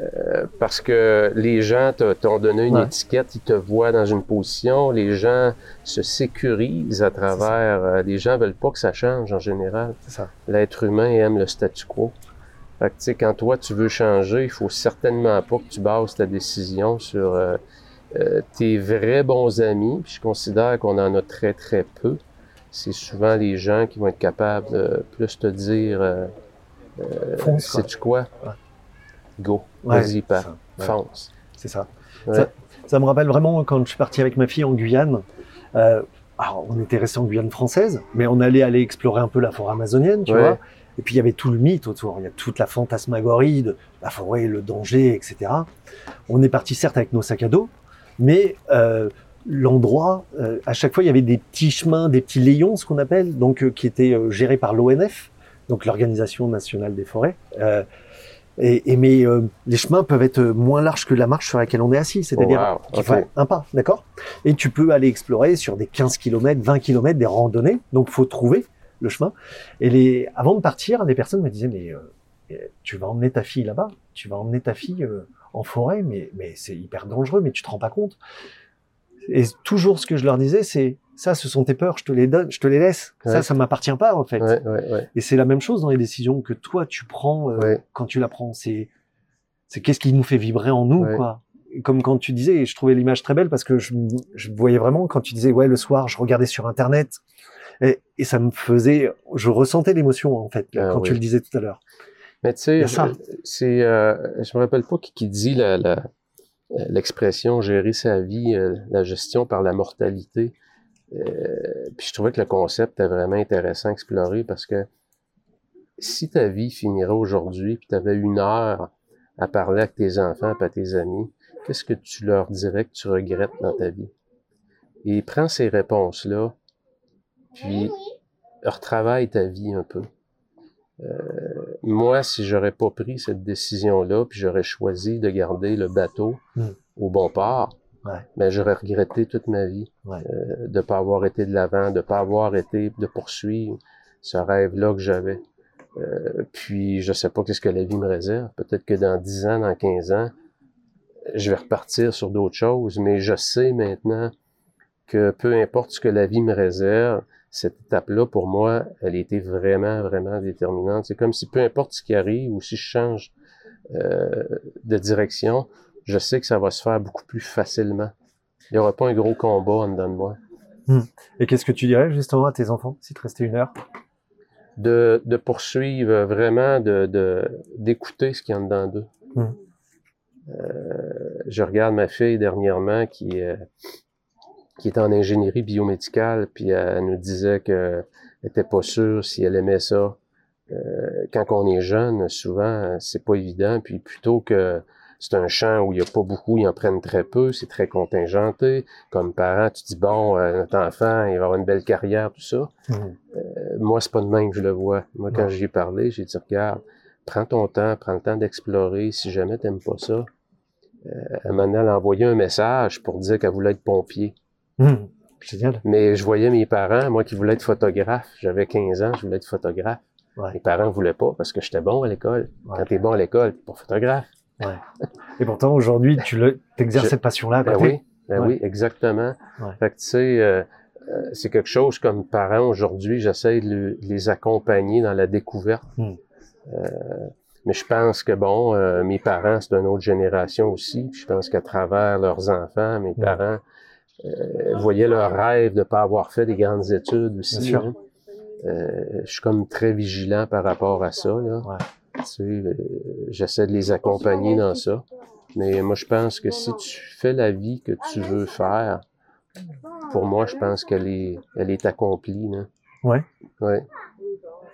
euh, parce que les gens t'ont donné une Ouais. étiquette, ils te voient dans une position, les gens se sécurisent à travers. euh, les gens veulent pas que ça change en général. L'être humain aime le statu quo. Fait que, tu sais, quand toi, tu veux changer, il faut certainement pas que tu bases ta décision sur tes vrais bons amis. Puis je considère qu'on en a très, très peu. C'est souvent les gens qui vont être capables de plus te dire euh, quoi. sais-tu quoi? Go, vas-y, pas, fonce. C'est ça. Ça- Ça me rappelle vraiment quand je suis parti avec ma fille en Guyane. Euh, alors, on était resté en Guyane française, mais on allait aller explorer un peu la forêt amazonienne, tu Ouais. vois. Et puis il y avait tout le mythe autour. Il y a toute la fantasmagorie de la forêt, le danger, etc. On est parti certes avec nos sacs à dos, mais euh, l'endroit, euh, à chaque fois, il y avait des petits chemins, des petits layons, ce qu'on appelle, donc euh, qui étaient gérés par l'ONF, donc l'Organisation nationale des forêts. Et, et mais les chemins peuvent être moins larges que la marche sur laquelle on est assis, c'est-à-dire Oh, wow, qu'il faut un pas, d'accord? Et tu peux aller explorer sur des 15 km, 20 km, des randonnées, donc faut trouver le chemin. Et les, avant de partir, les personnes me disaient, mais tu vas emmener ta fille là-bas, tu vas emmener ta fille en forêt, mais, mais c'est hyper dangereux, mais tu te rends pas compte. Et toujours ce que je leur disais, c'est ça, ce sont tes peurs, je te les donne, je te les laisse. Ça, Ouais. ça m'appartient pas en fait. Ouais, ouais, ouais. Et c'est la même chose dans les décisions que toi tu prends euh, quand tu la prends. C'est c'est qu'est-ce qui nous fait vibrer en nous, quoi. Comme quand tu disais, et je trouvais l'image très belle parce que je, je voyais vraiment quand tu disais ouais le soir je regardais sur internet et, et ça me faisait, je ressentais l'émotion en fait Ah quand oui. tu le disais tout à l'heure. Mais tu sais, c'est, euh, je me rappelle pas qui, qui dit la, la- euh, l'expression gérer sa vie, euh, la gestion par la mortalité. Euh, puis je trouvais que le concept était vraiment intéressant à explorer parce que si ta vie finirait aujourd'hui, puis tu avais une heure à parler avec tes enfants, et à tes amis, qu'est-ce que tu leur dirais que tu regrettes dans ta vie? Et prends ces réponses-là, puis retravaille ta vie un peu. Moi, si j'aurais pas pris cette décision-là, puis j'aurais choisi de garder le bateau Mm. au bon port, Ouais. ben j'aurais regretté toute ma vie Ouais. euh, de pas avoir été de l'avant, de pas avoir été, de poursuivre ce rêve-là que j'avais. Euh, puis je sais pas qu'est-ce que la vie me réserve. Peut-être que dans 10 ans, dans 15 ans, je vais repartir sur d'autres choses, mais je sais maintenant que peu importe ce que la vie me réserve, cette étape-là, pour moi, elle a été vraiment, vraiment déterminante. C'est comme si peu importe ce qui arrive ou si je change euh, de direction, je sais que ça va se faire beaucoup plus facilement. Il n'y aura pas un gros combat en dedans de moi. Et qu'est-ce que tu dirais justement à tes enfants si te restait une heure? De, de poursuivre vraiment, de, de, d'écouter ce qu'il y a en dedans d'eux. Mm. Euh, je regarde ma fille dernièrement qui, euh, qui est en ingénierie biomédicale, puis elle nous disait qu'elle était pas sûre si elle aimait ça. Euh, quand on est jeune, souvent, c'est pas évident, puis plutôt que c'est un champ où il y a pas beaucoup, ils en prennent très peu, c'est très contingenté. Comme parent, tu dis, bon, euh, notre enfant, il va avoir une belle carrière, tout ça. Mhm. Euh, moi, c'est pas de même que je le vois. Moi, quand j'y ai parlé, j'ai dit, regarde, prends ton temps, prends le temps d'explorer. Si jamais t'aimes pas ça, euh, elle a envoyé un message pour dire qu'elle voulait être pompier. Génial. Mais je voyais mes parents, moi qui voulais être photographe, j'avais 15 ans, je voulais être photographe. Ouais. Mes parents ne voulaient pas parce que j'étais bon à l'école. Ouais. Quand t'es bon à l'école, t'es pas photographe. Ouais. Et pourtant, aujourd'hui, tu le, exerces Je- cette passion-là Ben oui, ben oui, exactement. Fait que tu sais, euh, euh, c'est quelque chose comme parent aujourd'hui, j'essaie de, le- de les accompagner dans la découverte. Mm. Euh, mais je pense que bon, mes parents, c'est une autre génération aussi. Puis je pense qu'à travers leurs enfants, mes Mm. parents euh, voyaient leur rêve de ne pas avoir fait des grandes études aussi. Bien sûr. hein. Euh, je suis comme très vigilant par rapport à ça. Là. Ouais. Tu sais, euh, j'essaie de les accompagner dans ça. Mais moi, je pense que si tu fais la vie que tu veux faire, pour moi, je pense qu'elle est, elle est accomplie. Là. Ouais. Ouais.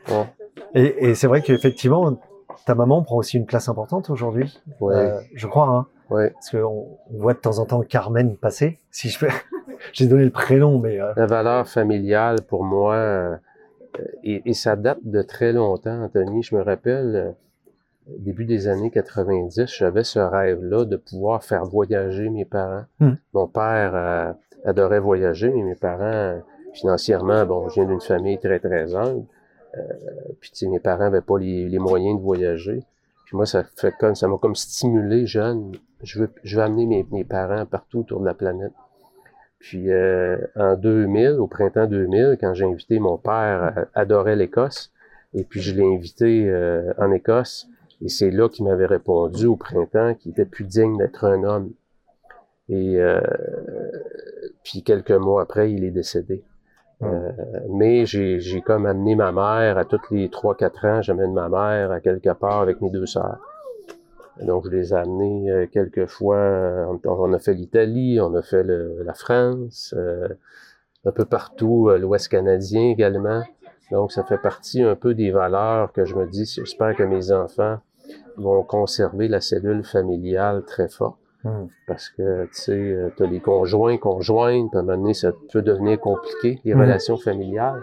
Ouais. Et, et c'est vrai qu'effectivement, ta maman prend aussi une place importante aujourd'hui. Ouais. Euh, je crois, hein. Ouais. Parce qu'on on voit de temps en temps Carmen passer. Si je fais, j'ai donné le prénom, mais euh, La valeur familiale, pour moi, euh, et, et ça date de très longtemps, Anthony. Je me rappelle, euh, début des années 90, j'avais ce rêve-là de pouvoir faire voyager mes parents. Hmm. Mon père euh, adorait voyager, mais mes parents, financièrement, bon, je viens d'une famille très, très humble. Euh, puis, tu sais, mes parents n'avaient pas les, les moyens de voyager. Puis moi, ça fait comme, ça m'a comme stimulé jeune. Je veux, je veux amener mes, mes parents partout autour de la planète. Puis euh, en 2000, au printemps 2000, quand j'ai invité mon père, euh, adorait l'Écosse, et puis je l'ai invité euh, en Écosse, et c'est là qu'il m'avait répondu au printemps qu'il était plus digne d'être un homme. Et euh, puis quelques mois après, il est décédé. Euh, mais j'ai, j'ai comme amené ma mère à tous les 3-4 ans, j'amène ma mère à quelque part avec mes deux sœurs. Donc, je les ai amenés euh, quelques fois. euh, on, a fait l'Italie, on a fait le- la France, euh, un peu partout, l'Ouest canadien également. Donc, ça fait partie un peu des valeurs que je me dis, j'espère que mes enfants vont conserver la cellule familiale très forte. Hmm. Parce que, tu sais, tu as les conjoints, conjointes, à un moment donné, ça peut devenir compliqué, les Mhm. relations familiales.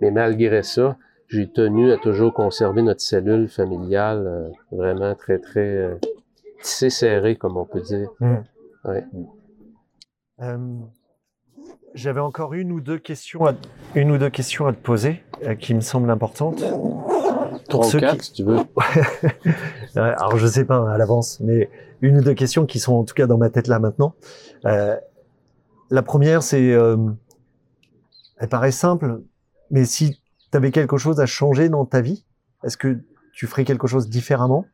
Mais malgré ça, j'ai tenu à toujours conserver notre cellule familiale euh, vraiment très, très euh, tissée serrée, comme on peut dire. Hmm. Ouais. Euh, J'avais encore une ou deux questions à, une ou deux questions à te poser euh, qui me semblent importantes. Ou ceux quatre, qui- si tu veux. Alors je sais pas à l'avance, mais une ou deux questions qui sont en tout cas dans ma tête là maintenant. Euh, la première, c'est, euh, elle paraît simple, mais si tu avais quelque chose à changer dans ta vie, est-ce que tu ferais quelque chose différemment?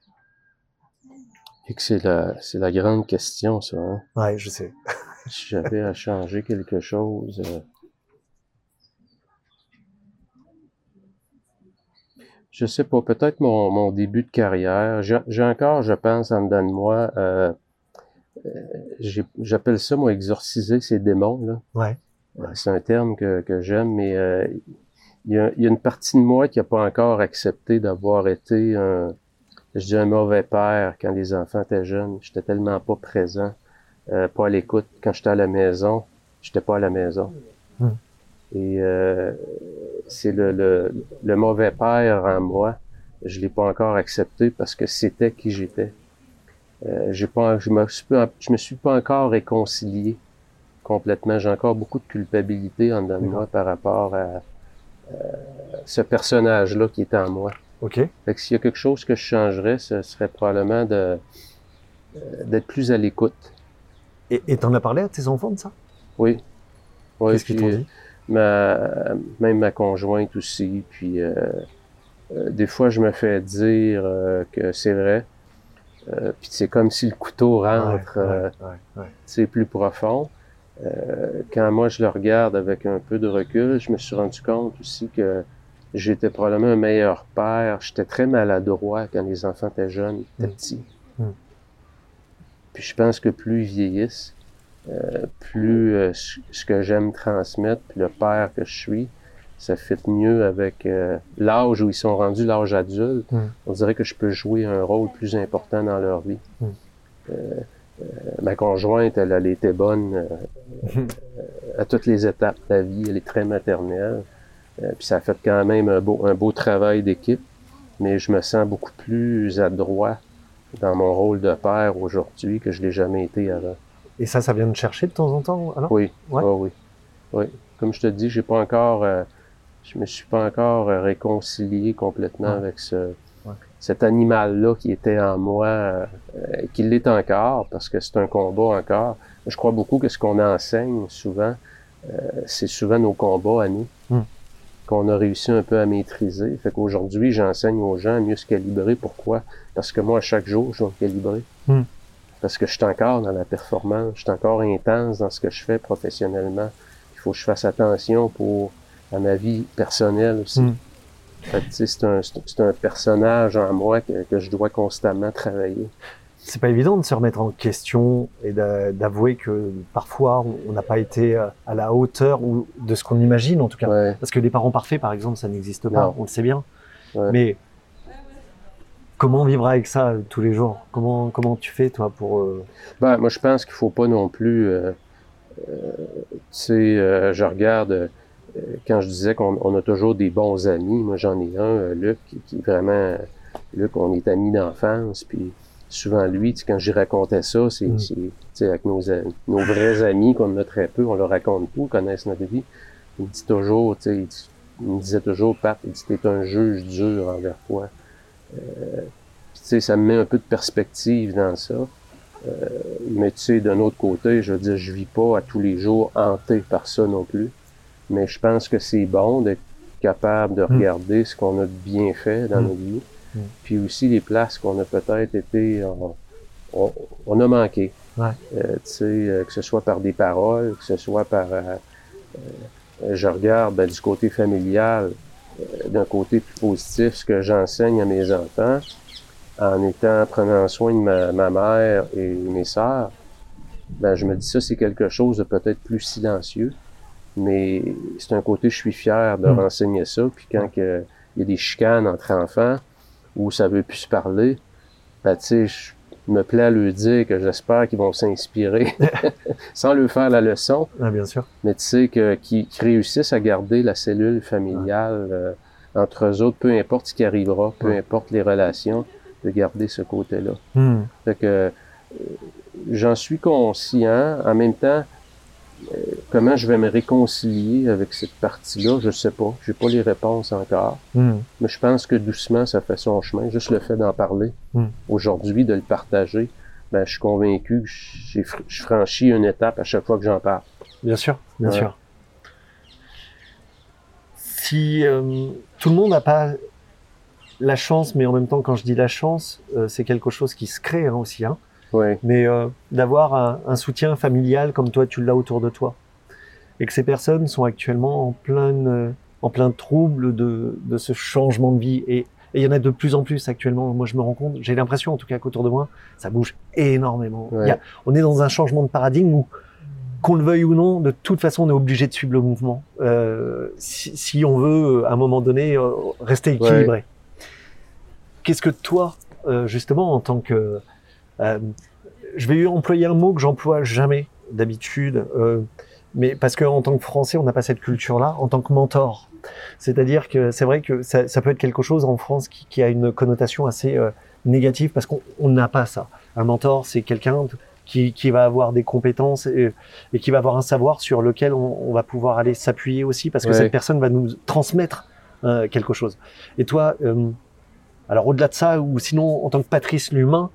C'est la, c'est la grande question, ça. Hein? Ouais, je sais. Si j'avais à changer quelque chose. euh, Je sais pas, peut-être mon, mon début de carrière. J'ai encore, je pense, en dedans de moi, euh, euh, j'appelle ça, moi, exorciser ces démons. Là. Ouais. C'est un terme que, que j'aime, mais euh, il y, a, il y a une partie de moi qui n'a pas encore accepté d'avoir été un, je dis un mauvais père quand les enfants étaient jeunes. J'étais tellement pas présent, euh, pas à l'écoute. Quand j'étais à la maison, j'étais pas à la maison. Hmm. Et euh, c'est le, le, le mauvais père en moi. Je l'ai pas encore accepté parce que c'était qui j'étais. Euh, j'ai pas, je me suis pas, je me suis pas encore réconcilié complètement. J'ai encore beaucoup de culpabilité en dedans de moi par rapport à ce personnage-là qui est en moi. Ok. Fait que s'il y a quelque chose que je changerais, ce serait probablement de euh, d'être plus à l'écoute. Et t'en as parlé à tes enfants de ça? Oui. Oui, Qu'est-ce qu'ils t'ont dit? ma, même ma conjointe aussi. Puis euh, euh, des fois, je me fais dire euh, que c'est vrai. Euh, puis c'est comme si le couteau rentre Ouais, euh, ouais, ouais, ouais. c'est plus profond. Euh, quand moi je le regarde avec un peu de recul, je me suis rendu compte aussi que j'étais probablement un meilleur père. J'étais très maladroit quand les enfants étaient jeunes, étaient Mm. petits. Mm. Puis je pense que plus ils vieillissent, euh, plus euh, ce ce que j'aime transmettre, puis le père que je suis, ça fit mieux avec euh, l'âge où ils sont rendus, l'âge adulte. Mm. On dirait que je peux jouer un rôle plus important dans leur vie. Mm. Euh, ma conjointe, elle, elle était bonne euh, à toutes les étapes de la vie. Elle est très maternelle. Euh, puis ça a fait quand même un beau, un beau travail d'équipe. Mais je me sens beaucoup plus adroit dans mon rôle de père aujourd'hui que je l'ai jamais été avant. Et ça, ça vient de chercher de temps en temps alors? Oui, Ouais. ah oui. oui. Comme je te dis, j'ai pas encore, euh, je me suis pas encore réconcilié complètement Ouais. avec ce. Cet animal-là qui était en moi, euh, qui l'est encore, parce que c'est un combat encore. Je crois beaucoup que ce qu'on enseigne souvent, euh, c'est souvent nos combats à nous, Mm. qu'on a réussi un peu à maîtriser. Fait qu'aujourd'hui, j'enseigne aux gens à mieux se calibrer. Pourquoi? Parce que moi, à chaque jour, je dois me calibrer. Mm. Parce que je suis encore dans la performance, je suis encore intense dans ce que je fais professionnellement. Il faut que je fasse attention pour à ma vie personnelle aussi. Mm. C'est un, personnage en moi que, que je dois constamment travailler. C'est pas évident de se remettre en question et d'a- d'avouer que parfois on- n'a pas été euh, à la hauteur ou de ce qu'on imagine en tout cas. Ouais. Parce que les parents parfaits, par exemple, ça n'existe pas, Non. on le sait bien. Ouais. Mais comment vivre avec ça euh, tous les jours? Comment comment tu fais toi pour euh, Ben, moi, je pense qu'il faut pas non plus. euh, euh, tu sais, je regarde quand je disais qu'on on a toujours des bons amis. Moi, j'en ai un, euh, Luc, qui, est vraiment. Luc, on est amis d'enfance. Puis souvent, lui, quand j'y racontais ça, c'est Mm. avec nos, nos vrais amis qu'on a très peu, on leur raconte tout, ils connaissent notre vie. Il me dit toujours, tu sais, il, me disait toujours, Pat, il dit, t'es un juge dur envers toi. Euh, tu sais, ça me met un peu de perspective dans ça. Mais tu sais, d'un autre côté, je veux dire, je vis pas à tous les jours hanté par ça non plus. Mais je pense que c'est bon d'être capable de Mm. regarder ce qu'on a de bien fait dans Mm. notre vie. Mm. Puis aussi les places qu'on a peut-être été, on, on- on a manqué. Ouais. Euh, tu sais, euh, que ce soit par des paroles, que ce soit par, euh, euh, je regarde ben, du côté familial, euh, d'un côté plus positif, ce que j'enseigne à mes enfants, en étant prenant soin de ma, ma mère et mes sœurs, ben je me dis ça c'est quelque chose de peut-être plus silencieux, mais c'est un côté je suis fier de Mm. renseigner ça. Puis quand il y a des chicanes entre enfants où ça veut plus se parler, ben tu sais je me plais à leur dire que j'espère qu'ils vont s'inspirer sans leur faire la leçon, ah, bien sûr. mais tu sais que qui, qui réussissent à garder la cellule familiale euh, entre eux autres, peu importe ce qui arrivera, peu importe les relations, de garder ce côté-là. Hmm. Fait que euh, j'en suis conscient. En même temps, euh, comment je vais me réconcilier avec cette partie-là, je sais pas. J'ai pas les réponses encore. Hmm. Mais je pense que doucement, ça fait son chemin. Juste le fait d'en parler Mm. aujourd'hui, de le partager, ben, je suis convaincu que fr- je franchis une étape à chaque fois que j'en parle. Bien sûr, bien Ouais. sûr. Si euh, tout le monde n'a pas la chance, mais en même temps, quand je dis la chance, euh, c'est quelque chose qui se crée hein, aussi, hein, Ouais. mais euh, d'avoir un, un soutien familial comme toi, tu l'as autour de toi, et que ces personnes sont actuellement en plein, euh, en plein trouble de, de ce changement de vie, et et il y en a de plus en plus actuellement. Moi, je me rends compte, j'ai l'impression, en tout cas, qu'autour de moi, ça bouge énormément. Ouais. Il y a- on est dans un changement de paradigme où qu'on le veuille ou non, de toute façon, on est obligé de suivre le mouvement. Euh, si, si on veut, à un moment donné, euh, rester équilibré. Qu'est-ce que toi, euh, justement, en tant que... euh, je vais employer un mot que j'emploie jamais d'habitude, euh, mais parce qu'en tant que Français, on n'a pas cette culture-là, en tant que mentor. C'est-à-dire que c'est vrai que ça, ça peut être quelque chose en France qui, qui a une connotation assez euh, négative parce qu'on on n'a pas ça. Un mentor, c'est quelqu'un qui, qui va avoir des compétences et, et qui va avoir un savoir sur lequel on, on va pouvoir aller s'appuyer aussi parce que Ouais. cette personne va nous transmettre euh, quelque chose. Et toi, euh, alors au-delà de ça, ou sinon en tant que Patrice l'humain,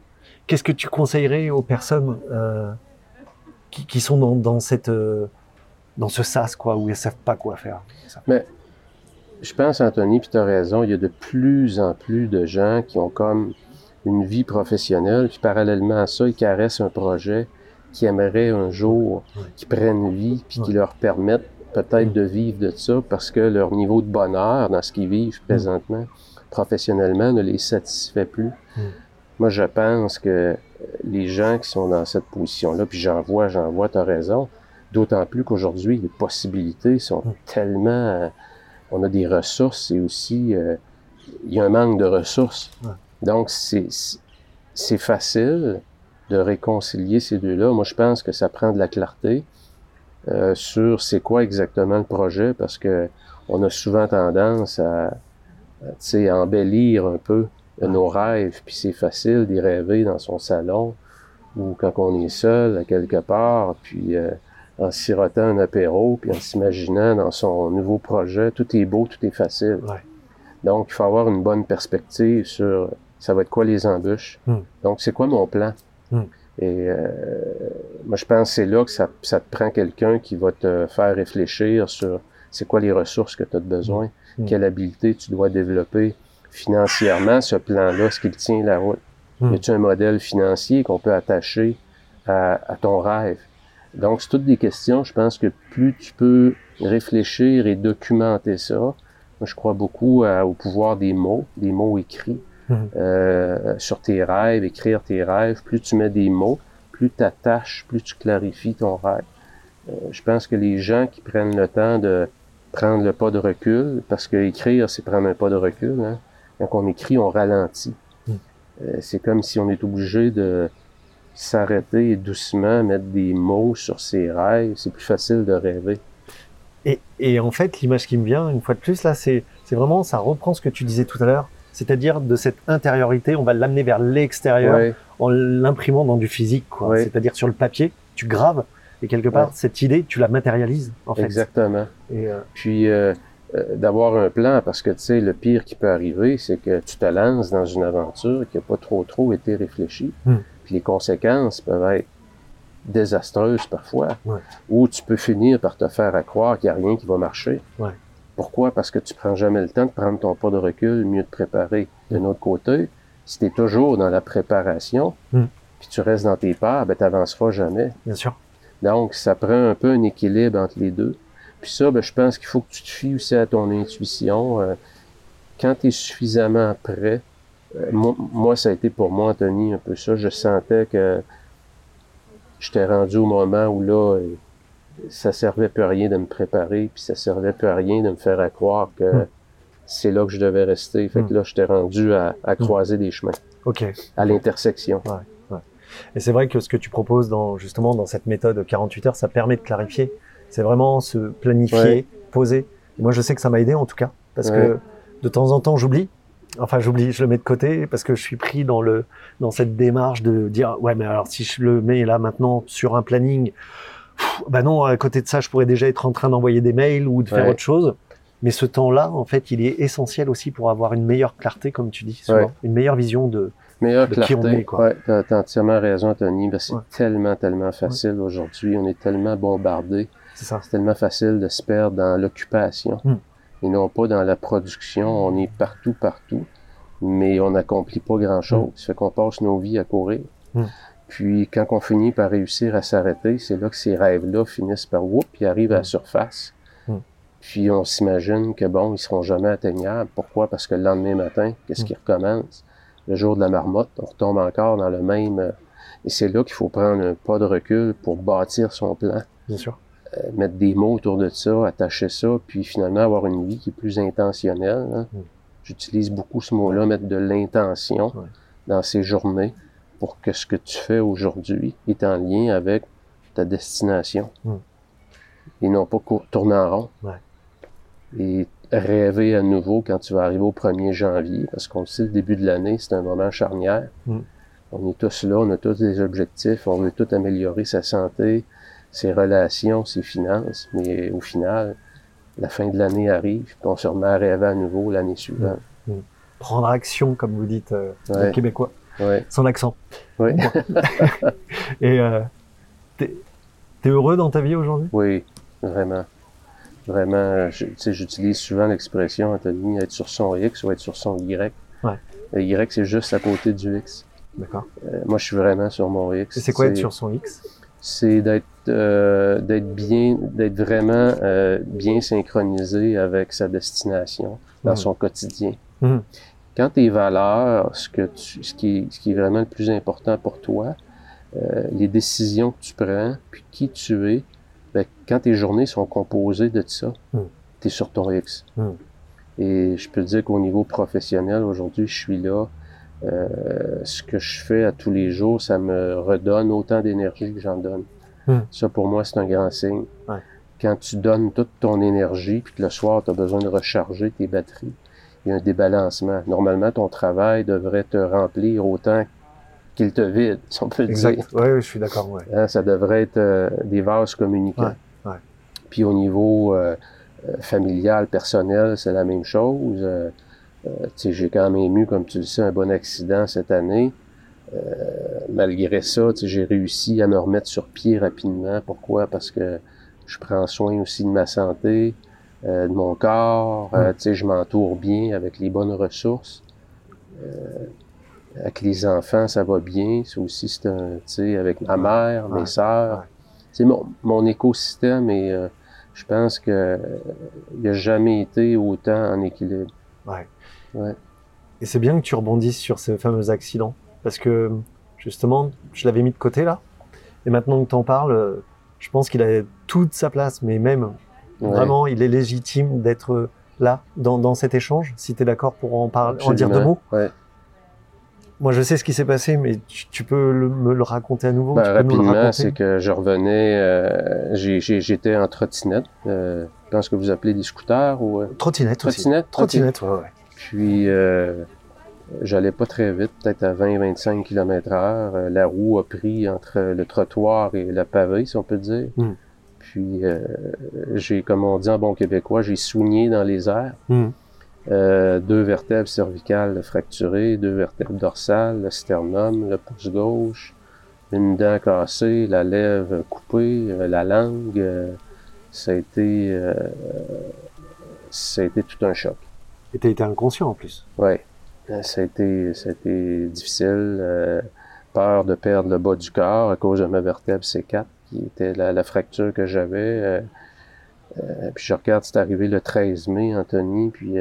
qu'est-ce que tu conseillerais aux personnes euh, qui, qui sont dans, dans cette euh, dans ce sas quoi, où elles savent pas quoi faire Je pense, Anthony, puis tu as raison, il y a de plus en plus de gens qui ont comme une vie professionnelle, puis parallèlement à ça, ils caressent un projet qui aimerait un jour Ouais. qu'ils prennent vie, puis qui leur permettent peut-être Mm. de vivre de ça parce que leur niveau de bonheur dans ce qu'ils vivent présentement, professionnellement, ne les satisfait plus. Mm. Moi, je pense que les gens qui sont dans cette position-là, puis j'en vois, j'en vois, tu as raison, d'autant plus qu'aujourd'hui, les possibilités sont Mm. tellement... euh, on a des ressources et aussi euh, il y a un manque de ressources. Donc c'est facile de réconcilier ces deux-là. Moi je pense que ça prend de la clarté euh, sur c'est quoi exactement le projet parce que on a souvent tendance à, à, tu sais, à embellir un peu nos rêves puis c'est facile d'y rêver dans son salon ou quand on est seul à quelque part puis euh, en sirotant un apéro, puis en s'imaginant dans son nouveau projet. Tout est beau, tout est facile. Ouais. Donc, il faut avoir une bonne perspective sur ça va être quoi les embûches? Hmm. Donc, c'est quoi mon plan? Hmm. Et euh, moi, je pense que c'est là que ça, ça te prend quelqu'un qui va te faire réfléchir sur c'est quoi les ressources que tu as besoin, Hmm. quelle habileté tu dois développer financièrement, ce plan-là, est-ce qu'il tient la route? Y a-tu un modèle financier qu'on peut attacher à, à ton rêve? Donc, c'est toutes des questions. Je pense que plus tu peux réfléchir et documenter ça, moi, je crois beaucoup à- au pouvoir des mots, des mots écrits Mhm. euh, sur tes rêves, écrire tes rêves. Plus tu mets des mots, plus tu attaches, plus tu clarifies ton rêve. Euh, je pense que les gens qui prennent le temps de prendre le pas de recul, parce que écrire, c'est prendre un pas de recul. Hein. Quand on écrit, on ralentit. Mm. Euh, c'est comme si on est obligé de s'arrêter doucement mettre des mots sur ses rêves. C'est plus facile de rêver. Et, et en fait, l'image qui me vient, une fois de plus, là, c'est c'est vraiment, ça reprend ce que tu disais tout à l'heure, c'est-à-dire de cette intériorité, on va l'amener vers l'extérieur Ouais, en l'imprimant dans du physique, quoi. Ouais. C'est-à-dire sur le papier, tu graves, et quelque part, Ouais. cette idée, tu la matérialises, en fait. exactement. Et, euh, Puis euh, euh, d'avoir un plan, parce que tu sais, le pire qui peut arriver, c'est que tu te lances dans une aventure qui n'a pas trop trop été réfléchie. Hmm. Puis les conséquences peuvent être désastreuses parfois. Ouais. Ou tu peux finir par te faire à croire qu'il n'y a rien qui va marcher. Ouais. Pourquoi? Parce que tu prends jamais le temps de prendre ton pas de recul, mieux te préparer. D'un autre côté, si tu es toujours dans la préparation, Hmm. puis tu restes dans tes peurs, ben tu n'avanceras jamais. bien sûr. Donc, ça prend un peu un équilibre entre les deux. Puis ça, ben, je pense qu'il faut que tu te fies aussi à ton intuition. Euh, quand tu es suffisamment prêt, moi, moi, ça a été pour moi, Anthony, un peu ça. Je sentais que j'étais rendu au moment où là, ça servait plus à rien de me préparer, puis ça servait plus à rien de me faire à croire que Hmm. c'est là que je devais rester. Fait que là, j'étais rendu à, à croiser des chemins, Ok. à l'intersection. Et c'est vrai que ce que tu proposes dans, justement, dans cette méthode 48 heures, ça permet de clarifier. C'est vraiment se planifier, Ouais. poser. Et moi, je sais que ça m'a aidé, en tout cas. Parce Ouais. que de temps en temps, j'oublie. Enfin, j'oublie, je le mets de côté parce que je suis pris dans le, dans cette démarche de dire, ouais, mais alors si je le mets là maintenant sur un planning, pff, bah non, à côté de ça, je pourrais déjà être en train d'envoyer des mails ou de faire autre chose. Mais ce temps-là, en fait, il est essentiel aussi pour avoir une meilleure clarté, comme tu dis, souvent. Ouais. une meilleure vision de, Meilleure de qui on clarté. est, quoi. Ouais, t'as, t'as entièrement raison, Tony. Ben, c'est Ouais. tellement, tellement facile aujourd'hui. On est tellement bombardé. c'est ça. C'est tellement facile de se perdre dans l'occupation Hmm. Et non pas dans la production. On est partout, partout, mais on n'accomplit pas grand-chose. Ça fait qu'on passe nos vies à courir. Hmm. Puis quand on finit par réussir à s'arrêter, c'est là que ces rêves-là finissent par whoop, puis arrivent à la surface. Hmm. Puis on s'imagine que bon, ils seront jamais atteignables. Pourquoi? Parce que le lendemain matin, qu'est-ce qui recommence? Le jour de la marmotte, on retombe encore dans le même... euh, Et c'est là qu'il faut prendre un pas de recul pour bâtir son plan Bien sûr. Euh, mettre des mots autour de ça, attacher ça, puis finalement avoir une vie qui est plus intentionnelle. hein. Mm. J'utilise beaucoup ce mot-là, mettre de l'intention Ouais. dans ces journées pour que ce que tu fais aujourd'hui est en lien avec ta destination. Mm. Et non pas tourner en rond. Ouais. Et rêver à nouveau quand tu vas arriver au 1er janvier, parce qu'on le sait, le début de l'année, c'est un moment charnière. Mm. On est tous là, on a tous des objectifs, on veut tout améliorer sa santé, ses relations, ses finances, mais au final, la fin de l'année arrive, puis on se remet à rêver à nouveau l'année suivante. Prendre action, comme vous dites, euh, Ouais. Québécois, Ouais, sans l'accent. ouais. Et euh, t'es t'es heureux dans ta vie aujourd'hui? Oui, vraiment. Vraiment, sais, j'utilise souvent l'expression, Anthony, être sur son X ou être sur son Y. Ouais. Le Y, c'est juste à côté du X. D'accord. Euh, moi, je suis vraiment sur mon X. Et c'est quoi être sur son X? C'est d'être euh, d'être bien d'être vraiment euh, bien synchronisé avec sa destination dans Mhm. son quotidien. Mhm. Quand tes valeurs, ce que tu, ce qui est, ce qui est vraiment le plus important pour toi, euh, les décisions que tu prends, puis qui tu es, ben, quand tes journées sont composées de ça, Mhm. tu es sur ton X. Mhm. Et je peux te dire qu'au niveau professionnel, aujourd'hui, je suis là. Euh, ce que je fais à tous les jours, ça me redonne autant d'énergie que j'en donne. Hmm. Ça, pour moi, c'est un grand signe. Ouais. Quand tu donnes toute ton énergie, puis que le soir, tu as besoin de recharger tes batteries, il y a un débalancement. Normalement, ton travail devrait te remplir autant qu'il te vide, si on peut le dire. Exact. Oui, je suis d'accord. Ouais. Hein, ça devrait être euh, des vases communicants. Ouais. Puis au niveau euh, familial, personnel, c'est la même chose. Euh, j'ai quand même eu, comme tu le sais, un bon accident cette année. Euh, malgré ça, j'ai réussi à me remettre sur pied rapidement. Pourquoi? Parce que je prends soin aussi de ma santé, euh, de mon corps. Je m'entoure bien avec les bonnes ressources. Avec les enfants, ça va bien. C'est aussi, c'est un, tu sais, avec ma mère, mes sœurs. sais, mon, mon écosystème et euh, je pense que euh, il a jamais été autant en équilibre. Ouais. Ouais. Et c'est bien que tu rebondisses sur ces fameux accidents. Parce que, justement, je l'avais mis de côté là. Et maintenant que tu en parles, je pense qu'il a toute sa place. Mais même, Ouais. vraiment, il est légitime d'être là, dans, dans cet échange. Si tu es d'accord pour en, parler, en dire deux mots. Ouais. Moi, je sais ce qui s'est passé, mais tu, tu peux le- me le raconter à nouveau? Tu peux nous le rapidement, c'est que je revenais, euh, j'étais en trottinette. Euh, je pense que vous appelez des scooters ou euh, Trottinette aussi. trottinette. ok. Trottinette, ouais, ouais. Puis euh, j'allais pas très vite, peut-être à 20-25 km heure. Euh, la roue a pris entre le trottoir et le pavé, si on peut dire. Mm. Puis euh, j'ai, comme on dit en bon québécois, j'ai soigné dans les airs. Mhm. Euh, deux vertèbres cervicales fracturées, deux vertèbres dorsales, le sternum, le pouce gauche, une dent cassée, la lèvre coupée, la langue. ça a été, ça a été tout un choc. Et t'as été inconscient en plus. Ouais, Euh, ça a été, ça a été difficile. euh, peur de perdre le bas du corps à cause de ma vertèbre C4, qui était la, la fracture que j'avais. euh, euh, puis je regarde, c'est arrivé le 13 mai, Anthony, puis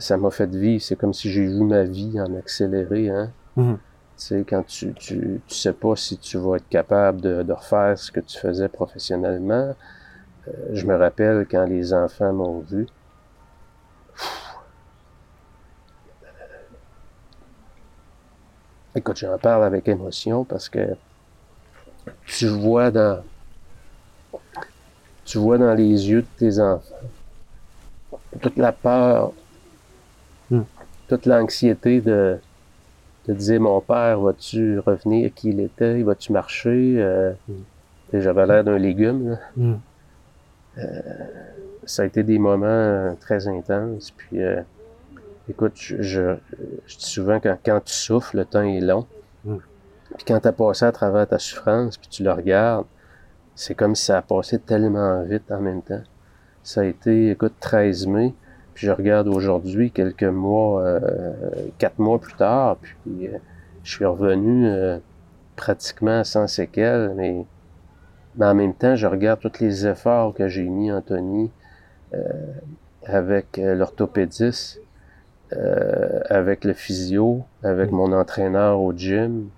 ça m'a fait vivre. C'est comme si j'ai vu ma vie en accéléré, hein. Mhm. Tu sais, quand tu, tu, tu sais pas si tu vas être capable de, de refaire ce que tu faisais professionnellement. Je me rappelle quand les enfants m'ont vu. Écoute, j'en parle avec émotion parce que tu vois dans tu vois dans les yeux de tes enfants toute la peur, Hmm. toute l'anxiété de, de dire mon père, vas-tu revenir qui il était, vas-tu marcher? Euh, Hmm. J'avais l'air d'un légume. là. Mhm. Ça a été des moments euh, très intenses. Puis, euh, écoute, je, je, je dis souvent quand, quand tu souffles, le temps est long. Mm. Puis quand tu as passé à travers ta souffrance, puis tu le regardes, c'est comme si ça a passé tellement vite en même temps. Ça a été, écoute, 13 mai, puis je regarde aujourd'hui, quelques mois, euh, quatre mois plus tard, puis euh, je suis revenu euh, pratiquement sans séquelles, mais, mais en même temps, je regarde tous les efforts que j'ai mis, Anthony, avec euh, l'orthopédiste, euh, avec le physio, avec mon entraîneur au gym,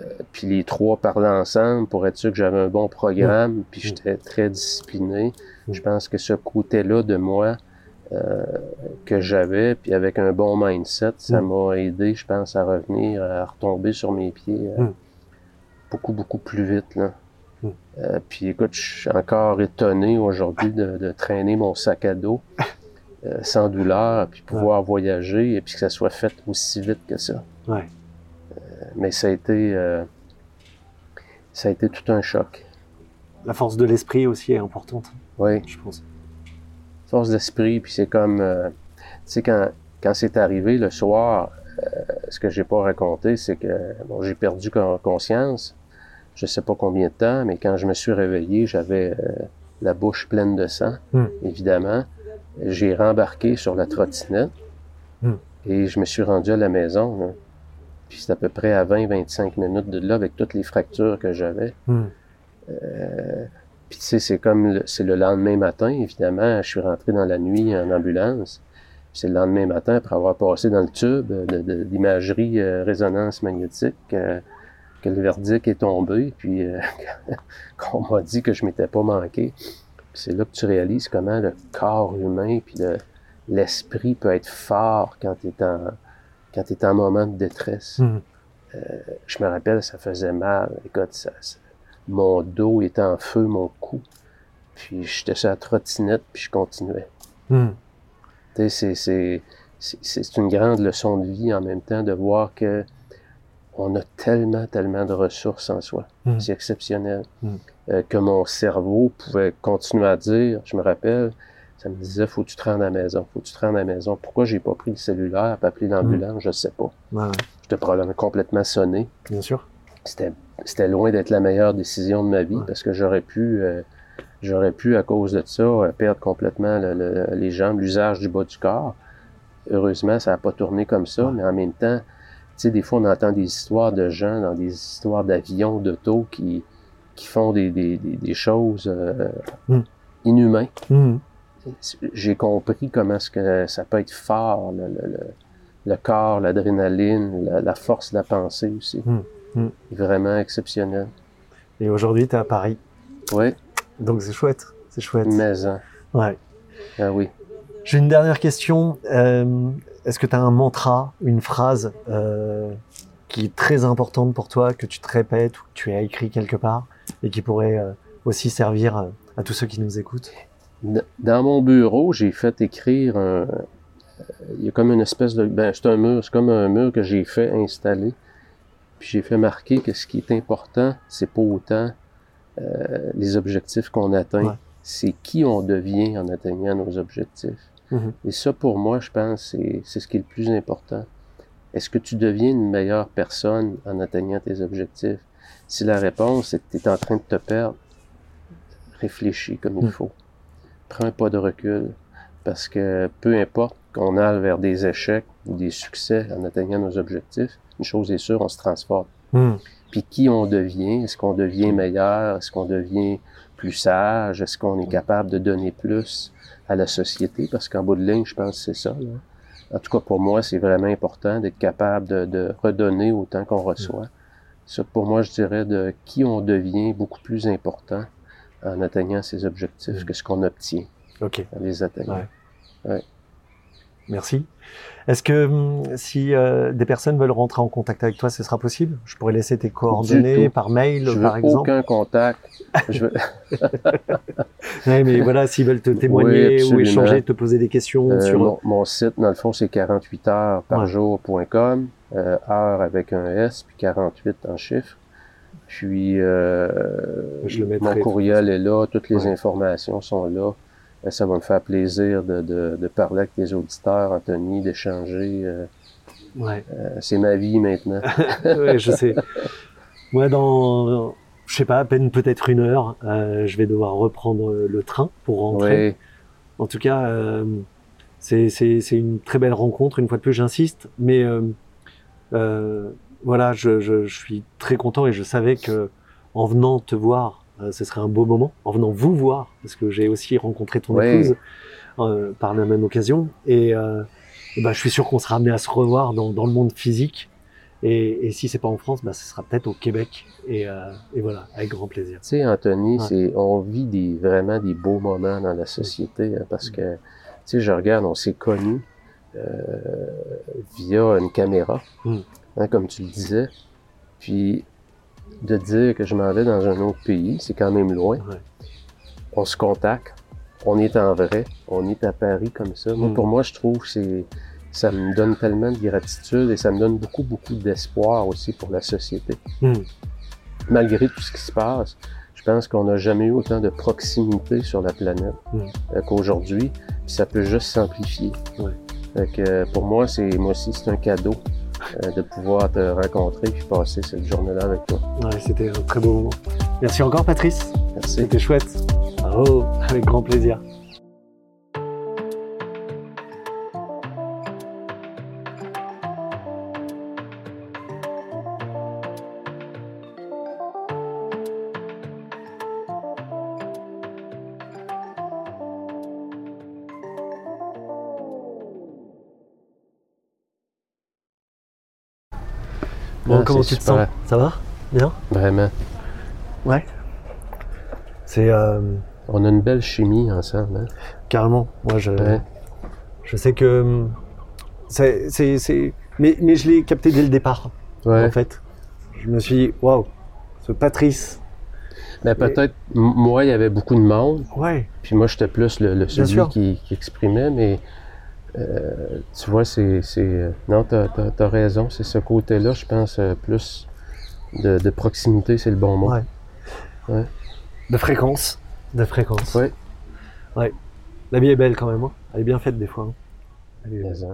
euh, puis les trois parlaient ensemble pour être sûr que j'avais un bon programme, puis j'étais très discipliné. Je pense que ce côté-là de moi euh, que j'avais, puis avec un bon mindset, ça m'a aidé, je pense, à revenir, à retomber sur mes pieds euh, beaucoup, beaucoup plus vite. Là. Mm. Euh, puis écoute, je suis encore étonné aujourd'hui de, de traîner mon sac à dos euh, sans douleur, puis pouvoir voyager, et puis que ça soit fait aussi vite que ça. Ouais. Mais ça a été, euh, ça a été tout un choc. La force de l'esprit aussi est importante, Oui, je pense. force d'esprit, puis c'est comme, euh, tu sais, quand, quand c'est arrivé le soir, euh, ce que j'ai pas raconté, c'est que bon, j'ai perdu con- conscience, je sais pas combien de temps, mais quand je me suis réveillé, j'avais euh, la bouche pleine de sang, Hmm. évidemment. J'ai rembarqué sur la trottinette Hmm. et je me suis rendu à la maison. là. Puis c'est à peu près à 20-25 minutes de là avec toutes les fractures que j'avais. Mhm. Euh, puis tu sais, c'est comme le, c'est le lendemain matin, évidemment. Je suis rentré dans la nuit en ambulance. Puis c'est le lendemain matin, après avoir passé dans le tube de, de- d'imagerie euh, résonance magnétique, euh, que le verdict est tombé, puis euh, qu'on m'a dit que je m'étais pas manqué. C'est là que tu réalises comment le corps humain puis le- l'esprit peut être fort quand tu es en quand tu en moment de détresse. Mhm. Je me rappelle, ça faisait mal. Écoute, ça, ça- mon dos était en feu, mon cou. Puis j'étais sur la trottinette, puis je continuais. Tu sais, c'est, c'est une grande leçon de vie en même temps de voir que on a tellement, tellement de ressources en soi. Mm. C'est exceptionnel. Mm. Euh, que mon cerveau pouvait continuer à dire, je me rappelle, ça me disait, faut que tu te rendes à la maison, faut que tu te rendes à la maison. Pourquoi j'ai pas pris le cellulaire, pas appelé l'ambulance, je sais pas. Ouais, J'étais probablement complètement sonné. bien sûr. C'était, loin d'être la meilleure décision de ma vie Ouais. parce que j'aurais pu, euh, j'aurais pu, à cause de ça, euh, perdre complètement le- le- les jambes, l'usage du bas du corps. Heureusement, ça n'a pas tourné comme ça, Ouais. mais en même temps, sais, des fois, on entend des histoires de gens dans des histoires d'avions, d'auto qui, qui font des, des, des, des choses euh, Mm. inhumaines. Mhm. J'ai compris comment est-ce que ça peut être fort, le, le, le- corps, l'adrénaline, la, la force de la pensée aussi. Mm. Mm. Vraiment exceptionnel. Et aujourd'hui, tu es à Paris. Oui, Donc c'est chouette. C'est chouette. maison. Ouais. Ah oui. J'ai une dernière question. Euh, Est-ce que tu as un mantra, une phrase euh, qui est très importante pour toi, que tu te répètes ou que tu as écrit quelque part et qui pourrait euh, aussi servir euh, à tous ceux qui nous écoutent? Dans mon bureau, j'ai fait écrire un. euh, Il y a comme une espèce de. Ben, c'est un mur, c'est comme un mur que j'ai fait installer. Puis j'ai fait marquer que ce qui est important, c'est pas autant les objectifs qu'on atteint, Ouais. c'est qui on devient en atteignant nos objectifs. Mhm. Et ça, pour moi, je pense, c'est c'est ce qui est le plus important. Est-ce que tu deviens une meilleure personne en atteignant tes objectifs? Si la réponse est que tu es en train de te perdre, réfléchis comme il Mm. faut. Prends un pas de recul. Parce que peu importe qu'on aille vers des échecs ou des succès en atteignant nos objectifs, une chose est sûre, on se transforme. Mhm. Puis qui on devient? Est-ce qu'on devient meilleur? Est-ce qu'on devient plus sage? Est-ce qu'on est capable de donner plus à la société? Parce qu'en bout de ligne, je pense que c'est ça. là. En tout cas, pour moi, c'est vraiment important d'être capable de, de redonner autant qu'on reçoit. Ça, pour moi, je dirais de qui on devient beaucoup plus important en atteignant ses objectifs Mm. que ce qu'on obtient Ok. en les atteignant. Ouais. Merci. Est-ce que hum, si euh, des personnes veulent rentrer en contact avec toi, ce sera possible? Je pourrais laisser tes coordonnées par mail, Je veux par exemple. aucun contact. Je veux, Ouais, mais voilà, s'ils veulent te témoigner ou échanger, te poser des questions Euh, sur. mon, mon site, dans le fond, c'est 48 heures par Ouais. jour.com, euh, heure avec un S, puis 48 en chiffres. Puis, euh, Je le mon courriel est là, toutes les Ouais. informations sont là. Euh, ça va me faire plaisir de, de, de parler avec les auditeurs, Anthony, d'échanger. euh, Ouais. euh, c'est ma vie maintenant. ouais, je sais. Moi, dans, je sais pas, à peine peut-être une heure, euh, je vais devoir reprendre le train pour rentrer. Oui, En tout cas, c'est une très belle rencontre. Une fois de plus, j'insiste. Mais voilà, je, je, je suis très content et je savais que en venant te voir, ce serait un beau moment. En venant vous voir, parce que j'ai aussi rencontré ton épouse euh, par la même occasion. Et, euh, et ben, je suis sûr qu'on sera amené à se revoir dans, dans le monde physique. Et, et si c'est pas en France, bah, ce sera peut-être au Québec. Et, euh, et voilà, avec grand plaisir. Tu sais, Anthony, Ouais. c'est, on vit des, vraiment des beaux moments dans la société hein, parce que, tu sais, je regarde, on s'est connus euh, via une caméra, Mm. hein, comme tu le disais. Puis, de dire que je m'en vais dans un autre pays, c'est quand même loin. Ouais. On se contacte, on est en vrai, on est à Paris comme ça. Moi, Mm. pour moi, je trouve que c'est, ça me donne tellement de gratitude et ça me donne beaucoup, beaucoup d'espoir aussi pour la société Hmm. malgré tout ce qui se passe, je pense qu'on n'a jamais eu autant de proximité sur la planète Mm. euh, qu'aujourd'hui. Ça peut juste s'amplifier. Ouais. Fait que, euh, pour moi, c'est moi aussi, c'est un cadeau de pouvoir te rencontrer puis passer cette journée-là avec toi. Ouais, c'était un très beau moment. Merci encore, Patrice. Merci. C'était chouette. Bravo, avec grand plaisir. Bon, Ah, comment tu te sens? Ça va? Bien? Vraiment. Ouais. C'est euh, On a une belle chimie ensemble. Hein? carrément. Moi, je, Ouais. je sais que hum, c'est, c'est, c'est... Mais, mais je l'ai capté dès le départ. Ouais. En fait, je me suis dit, waouh, ce Patrice. Mais peut-être, m- moi, il y avait beaucoup de monde. Ouais. Puis moi, j'étais plus le, le- celui qui, qui exprimait, mais Euh, tu vois, c'est. c'est- euh, Non, t'as as, raison. C'est ce côté-là, je pense, euh, plus de, de proximité, c'est le bon mot. Ouais. Ouais. De fréquence. De fréquence. Ouais. Ouais. La vie est belle quand même. hein. Elle est bien faite des fois. hein. Elle est-.